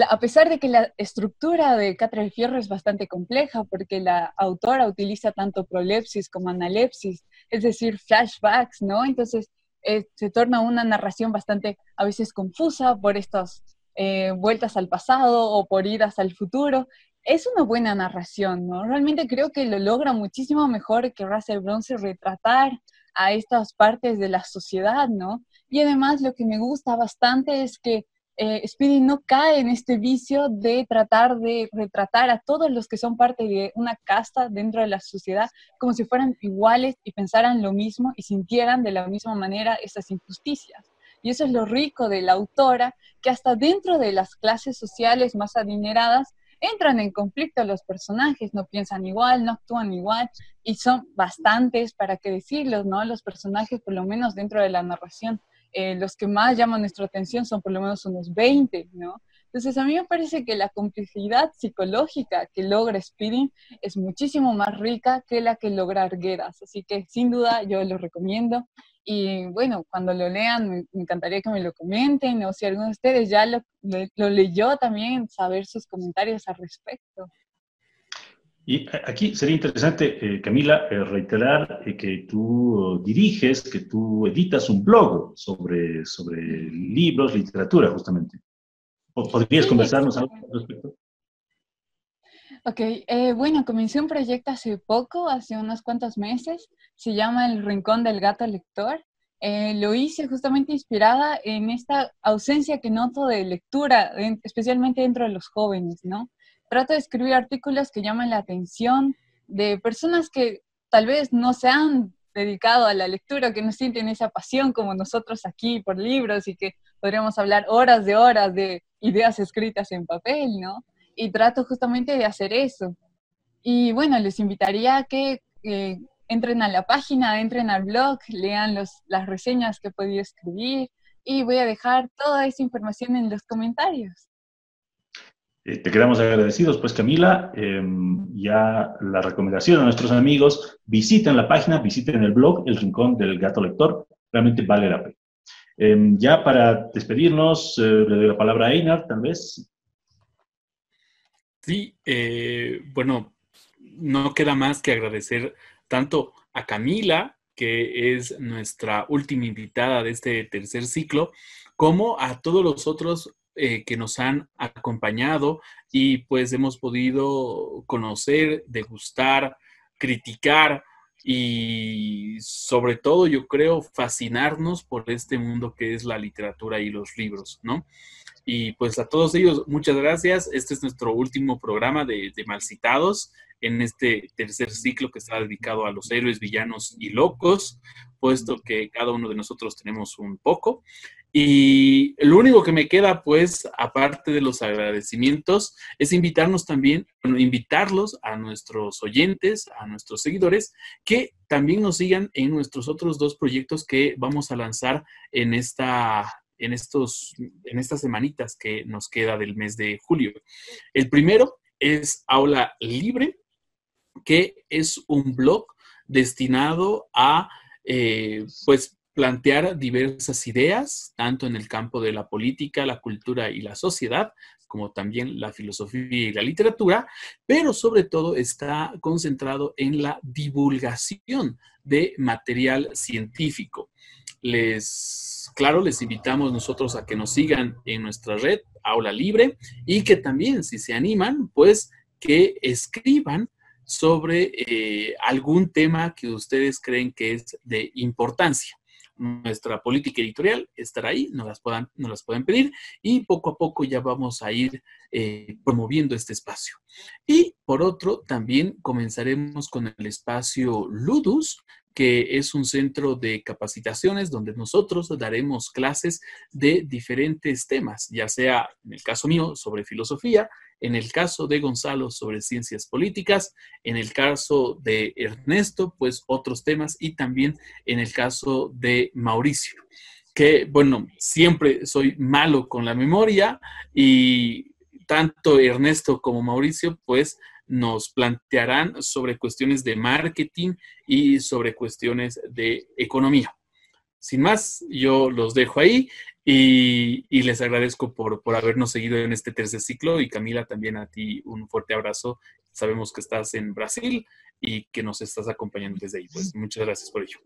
a pesar de que la estructura de Catre de Fierro es bastante compleja, porque la autora utiliza tanto prolepsis como analepsis, es decir, flashbacks, ¿no? Entonces eh, se torna una narración bastante a veces confusa por estas eh, vueltas al pasado o por idas al futuro, es una buena narración, ¿no? Realmente creo que lo logra muchísimo mejor que Russell Bronze retratar a estas partes de la sociedad, ¿no? Y además lo que me gusta bastante es que eh, Speedy no cae en este vicio de tratar de retratar a todos los que son parte de una casta dentro de la sociedad como si fueran iguales y pensaran lo mismo y sintieran de la misma manera esas injusticias. Y eso es lo rico de la autora, que hasta dentro de las clases sociales más adineradas entran en conflicto los personajes, no piensan igual, no actúan igual, y son bastantes, para qué decirlos, ¿no? Los personajes, por lo menos dentro de la narración, eh, los que más llaman nuestra atención son por lo menos unos 20, ¿no? Entonces a mí me parece que la complejidad psicológica que logra Speeding es muchísimo más rica que la que logra Arguedas, así que sin duda yo lo recomiendo y bueno, cuando lo lean, me, encantaría que me lo comenten, o si alguno de ustedes ya lo, lo, leyó también, saber sus comentarios al respecto. Y aquí sería interesante, eh, Camila, eh, reiterar eh, que tú diriges, que tú editas un blog sobre, sobre libros, literatura, justamente. ¿Podrías conversarnos algo al respecto? Ok, eh, bueno, comencé un proyecto hace poco, hace unos cuantos meses, se llama El Rincón del Gato Lector. Eh, lo hice justamente inspirada en esta ausencia que noto de lectura, especialmente dentro de los jóvenes, ¿no? Trato de escribir artículos que llaman la atención de personas que tal vez no se han dedicado a la lectura, que no sienten esa pasión como nosotros aquí por libros y que podríamos hablar horas de horas de ideas escritas en papel, ¿no? y trato justamente de hacer eso. Y bueno, les invitaría a que entren a la página, entren al blog, lean las reseñas que he podido escribir y voy a dejar toda esa información en los comentarios. Eh, te quedamos agradecidos, pues Camila, em, ya la recomendación a nuestros amigos, visiten la página, visiten el blog, El Rincón del Gato Lector, realmente vale la pena. Em, ya para despedirnos, eh, le doy la palabra a Einar, tal vez. Sí, eh, bueno, no queda más que agradecer tanto a Camila, que es nuestra última invitada de este tercer ciclo, como a todos los otros eh, que nos han acompañado y pues hemos podido conocer, degustar, criticar y sobre todo yo creo fascinarnos por este mundo que es la literatura y los libros, ¿no? Y pues a todos ellos, muchas gracias. Este es nuestro último programa de, de Malcitados en este tercer ciclo que está dedicado a los héroes, villanos y locos, puesto que cada uno de nosotros tenemos un poco. Y lo único que me queda, pues, aparte de los agradecimientos, es invitarnos también, invitarlos a nuestros oyentes, a nuestros seguidores, que también nos sigan en nuestros otros dos proyectos que vamos a lanzar en esta en, estos, en estas semanitas que nos queda del mes de julio. El primero es Aula Libre, que es un blog destinado a, eh, pues, plantear diversas ideas, tanto en el campo de la política, la cultura y la sociedad, como también la filosofía y la literatura, pero sobre todo está concentrado en la divulgación de material científico. Les, claro, les invitamos nosotros a que nos sigan en nuestra red Aula Libre y que también, si se animan, pues que escriban sobre eh, algún tema que ustedes creen que es de importancia. Nuestra política editorial estará ahí, nos las, puedan, las pueden pedir y poco a poco ya vamos a ir eh, promoviendo este espacio. Y por otro, también comenzaremos con el espacio Ludus, que es un centro de capacitaciones donde nosotros daremos clases de diferentes temas, ya sea en el caso mío sobre filosofía, en el caso de Gonzalo sobre ciencias políticas, en el caso de Ernesto, pues otros temas y también en el caso de Mauricio, que bueno, siempre soy malo con la memoria y tanto Ernesto como Mauricio, pues nos plantearán sobre cuestiones de marketing y sobre cuestiones de economía. Sin más, yo los dejo ahí y, les agradezco por, por, habernos seguido en este tercer ciclo y Camila, también a ti un fuerte abrazo. Sabemos que estás en Brasil y que nos estás acompañando desde ahí. Pues muchas gracias por ello.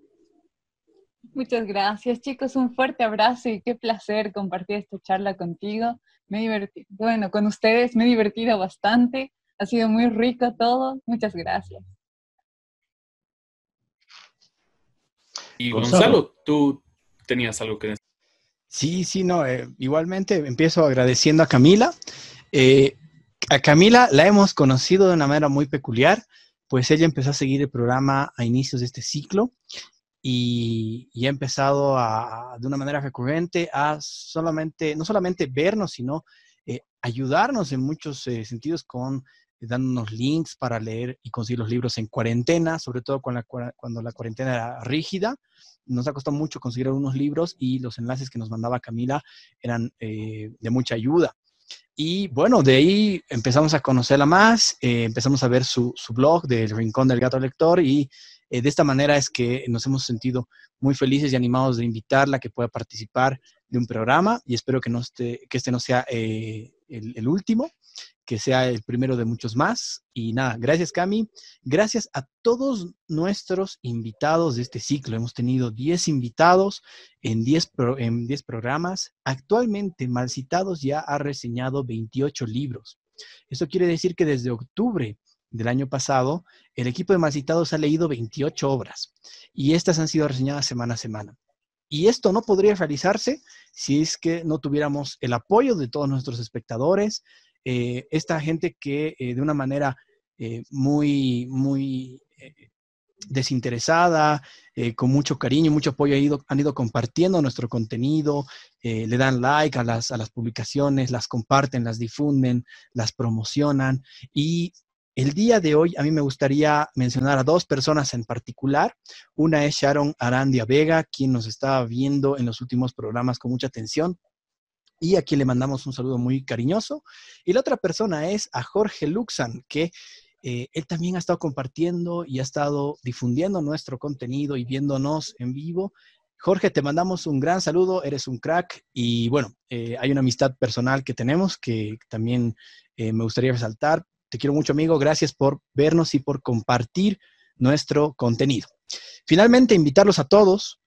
Muchas gracias, chicos. Un fuerte abrazo y qué placer compartir esta charla contigo. Me he divertido, bueno, con ustedes me he divertido bastante. Ha sido muy rico todo. Muchas gracias. Y Gonzalo, tú tenías algo que decir. Sí, sí, no. Eh, igualmente empiezo agradeciendo a Camila. Eh, a Camila la hemos conocido de una manera muy peculiar, pues ella empezó a seguir el programa a inicios de este ciclo y, ha empezado de una manera recurrente a solamente, no solamente vernos, sino eh, ayudarnos en muchos sentidos con dándonos links para leer y conseguir los libros en cuarentena, sobre todo cuando la cuarentena era rígida. Nos ha costado mucho conseguir algunos libros y los enlaces que nos mandaba Camila eran de mucha ayuda. Y bueno, de ahí empezamos a conocerla más, empezamos a ver su, su, blog del Rincón del Gato Lector y eh, de esta manera es que nos hemos sentido muy felices y animados de invitarla a que pueda participar de un programa y espero que, no esté, que este no sea eh, el, último, que sea el primero de muchos más. Y nada, gracias Cami, gracias a todos nuestros invitados de este ciclo. Hemos tenido 10 invitados en 10, en 10 programas. Actualmente Malcitados ya ha reseñado 28 libros. Eso quiere decir que desde octubre del año pasado, el equipo de Malcitados ha leído 28 obras y estas han sido reseñadas semana a semana. Y esto no podría realizarse si es que no tuviéramos el apoyo de todos nuestros espectadores, eh, esta gente que eh, de una manera eh, muy, muy desinteresada, con mucho cariño mucho apoyo han ido compartiendo nuestro contenido, le dan like a las, a las publicaciones, las comparten, las difunden, las promocionan y el día de hoy a mí me gustaría mencionar a dos personas en particular. Una es Sharon Arandia Vega, quien nos está viendo en los últimos programas con mucha atención y a quien le mandamos un saludo muy cariñoso. Y la otra persona es a Jorge Luxan, que eh, él también ha estado compartiendo y ha estado difundiendo nuestro contenido y viéndonos en vivo. Jorge, te mandamos un gran saludo, eres un crack y bueno, eh, hay una amistad personal que tenemos que también eh, me gustaría resaltar te quiero mucho, amigo. Gracias por vernos y por compartir nuestro contenido. Finalmente, invitarlos a todos,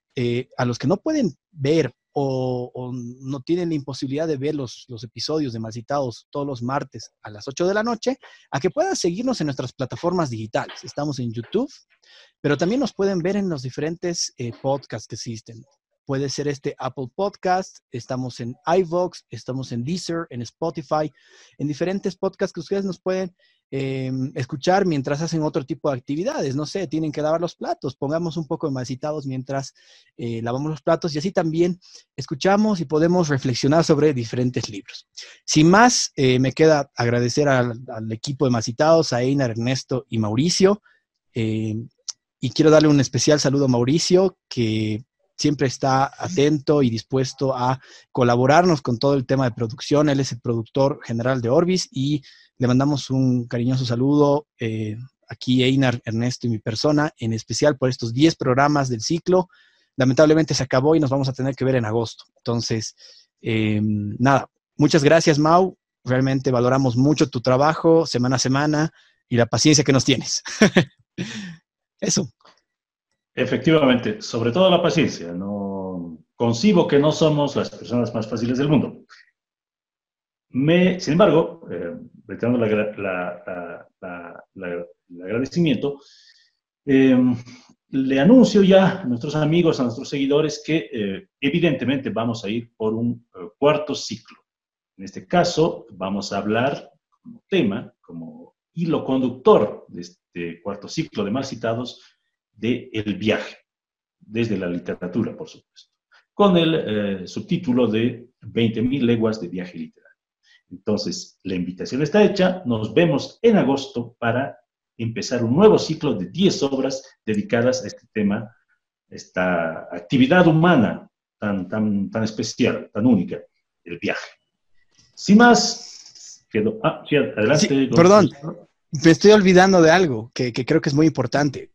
a los que no pueden ver o, no tienen la imposibilidad de ver los, episodios de Malcitados todos los martes a las 8 de la noche, a que puedan seguirnos en nuestras plataformas digitales. Estamos en YouTube, pero también nos pueden ver en los diferentes eh, podcasts que existen. Puede ser este Apple Podcast, estamos en iVoox, estamos en Deezer, en Spotify, en diferentes podcasts que ustedes nos pueden em, escuchar mientras hacen otro tipo de actividades. No sé, tienen que lavar los platos, pongamos un poco de más citados mientras eh, lavamos los platos y así también escuchamos y podemos reflexionar sobre diferentes libros. Sin más, eh, me queda agradecer al, equipo de Macitados, a Einar, Ernesto y Mauricio. Em, y quiero darle un especial saludo a Mauricio, que siempre está atento y dispuesto a colaborarnos con todo el tema de producción. Él es el productor general de Orbis y le mandamos un cariñoso saludo eh, aquí Einar, Ernesto y mi persona, en especial por estos 10 programas del ciclo. Lamentablemente se acabó y nos vamos a tener que ver en agosto. Entonces, eh, nada, muchas gracias Mau. Realmente valoramos mucho tu trabajo semana a semana y la paciencia que nos tienes. Eso. Efectivamente, sobre todo la paciencia. No concibo que no somos las personas más fáciles del mundo. Me, sin embargo, eh, retirando el agradecimiento, eh, le anuncio ya a nuestros amigos, a nuestros seguidores, que eh, evidentemente vamos a ir por un eh, cuarto ciclo. En este caso, vamos a hablar como tema, como hilo conductor de este cuarto ciclo de más citados, de El viaje, desde la literatura, por supuesto, con el eh, subtítulo de 20.000 leguas de viaje literario. Entonces, la invitación está hecha, nos vemos en agosto para empezar un nuevo ciclo de 10 obras dedicadas a este tema, esta actividad humana tan, tan, tan especial, tan única, el viaje. Sin más, quedo... Ah, sí, adelante. perdón, me estoy olvidando de algo que, que creo que es muy importante.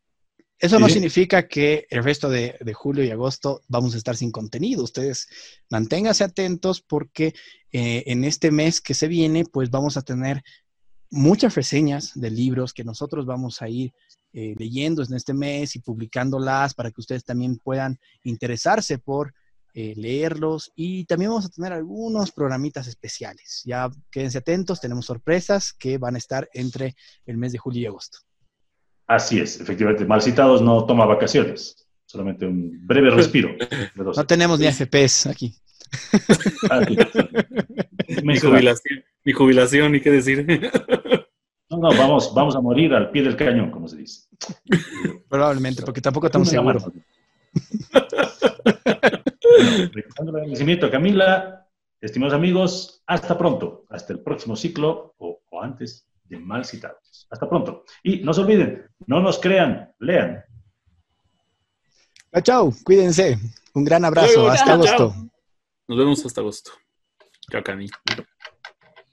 Eso no significa que el resto de, de julio y agosto vamos a estar sin contenido. Ustedes manténganse atentos porque eh, en este mes que se viene, pues vamos a tener muchas reseñas de libros que nosotros vamos a ir eh, leyendo en este mes y publicándolas para que ustedes también puedan interesarse por eh, leerlos. Y también vamos a tener algunos programitas especiales. Ya quédense atentos, tenemos sorpresas que van a estar entre el mes de julio y agosto. Así es, efectivamente. Malcitados no toma vacaciones, solamente un breve respiro. No tenemos ni AFPs aquí. Mi jubilación, mi jubilación, ni qué decir. No, no, vamos, vamos a morir al pie del cañón, como se dice. Probablemente, porque tampoco estamos seguros. Bueno, recordando el agradecimiento a Camila, estimados amigos, hasta pronto, hasta el próximo ciclo o, o antes de mal citados. Hasta pronto. Y no se olviden, no nos crean, lean. Chao, chao, cuídense. Un gran abrazo. Hasta chao, agosto. Nos vemos hasta agosto. Chao, Cami.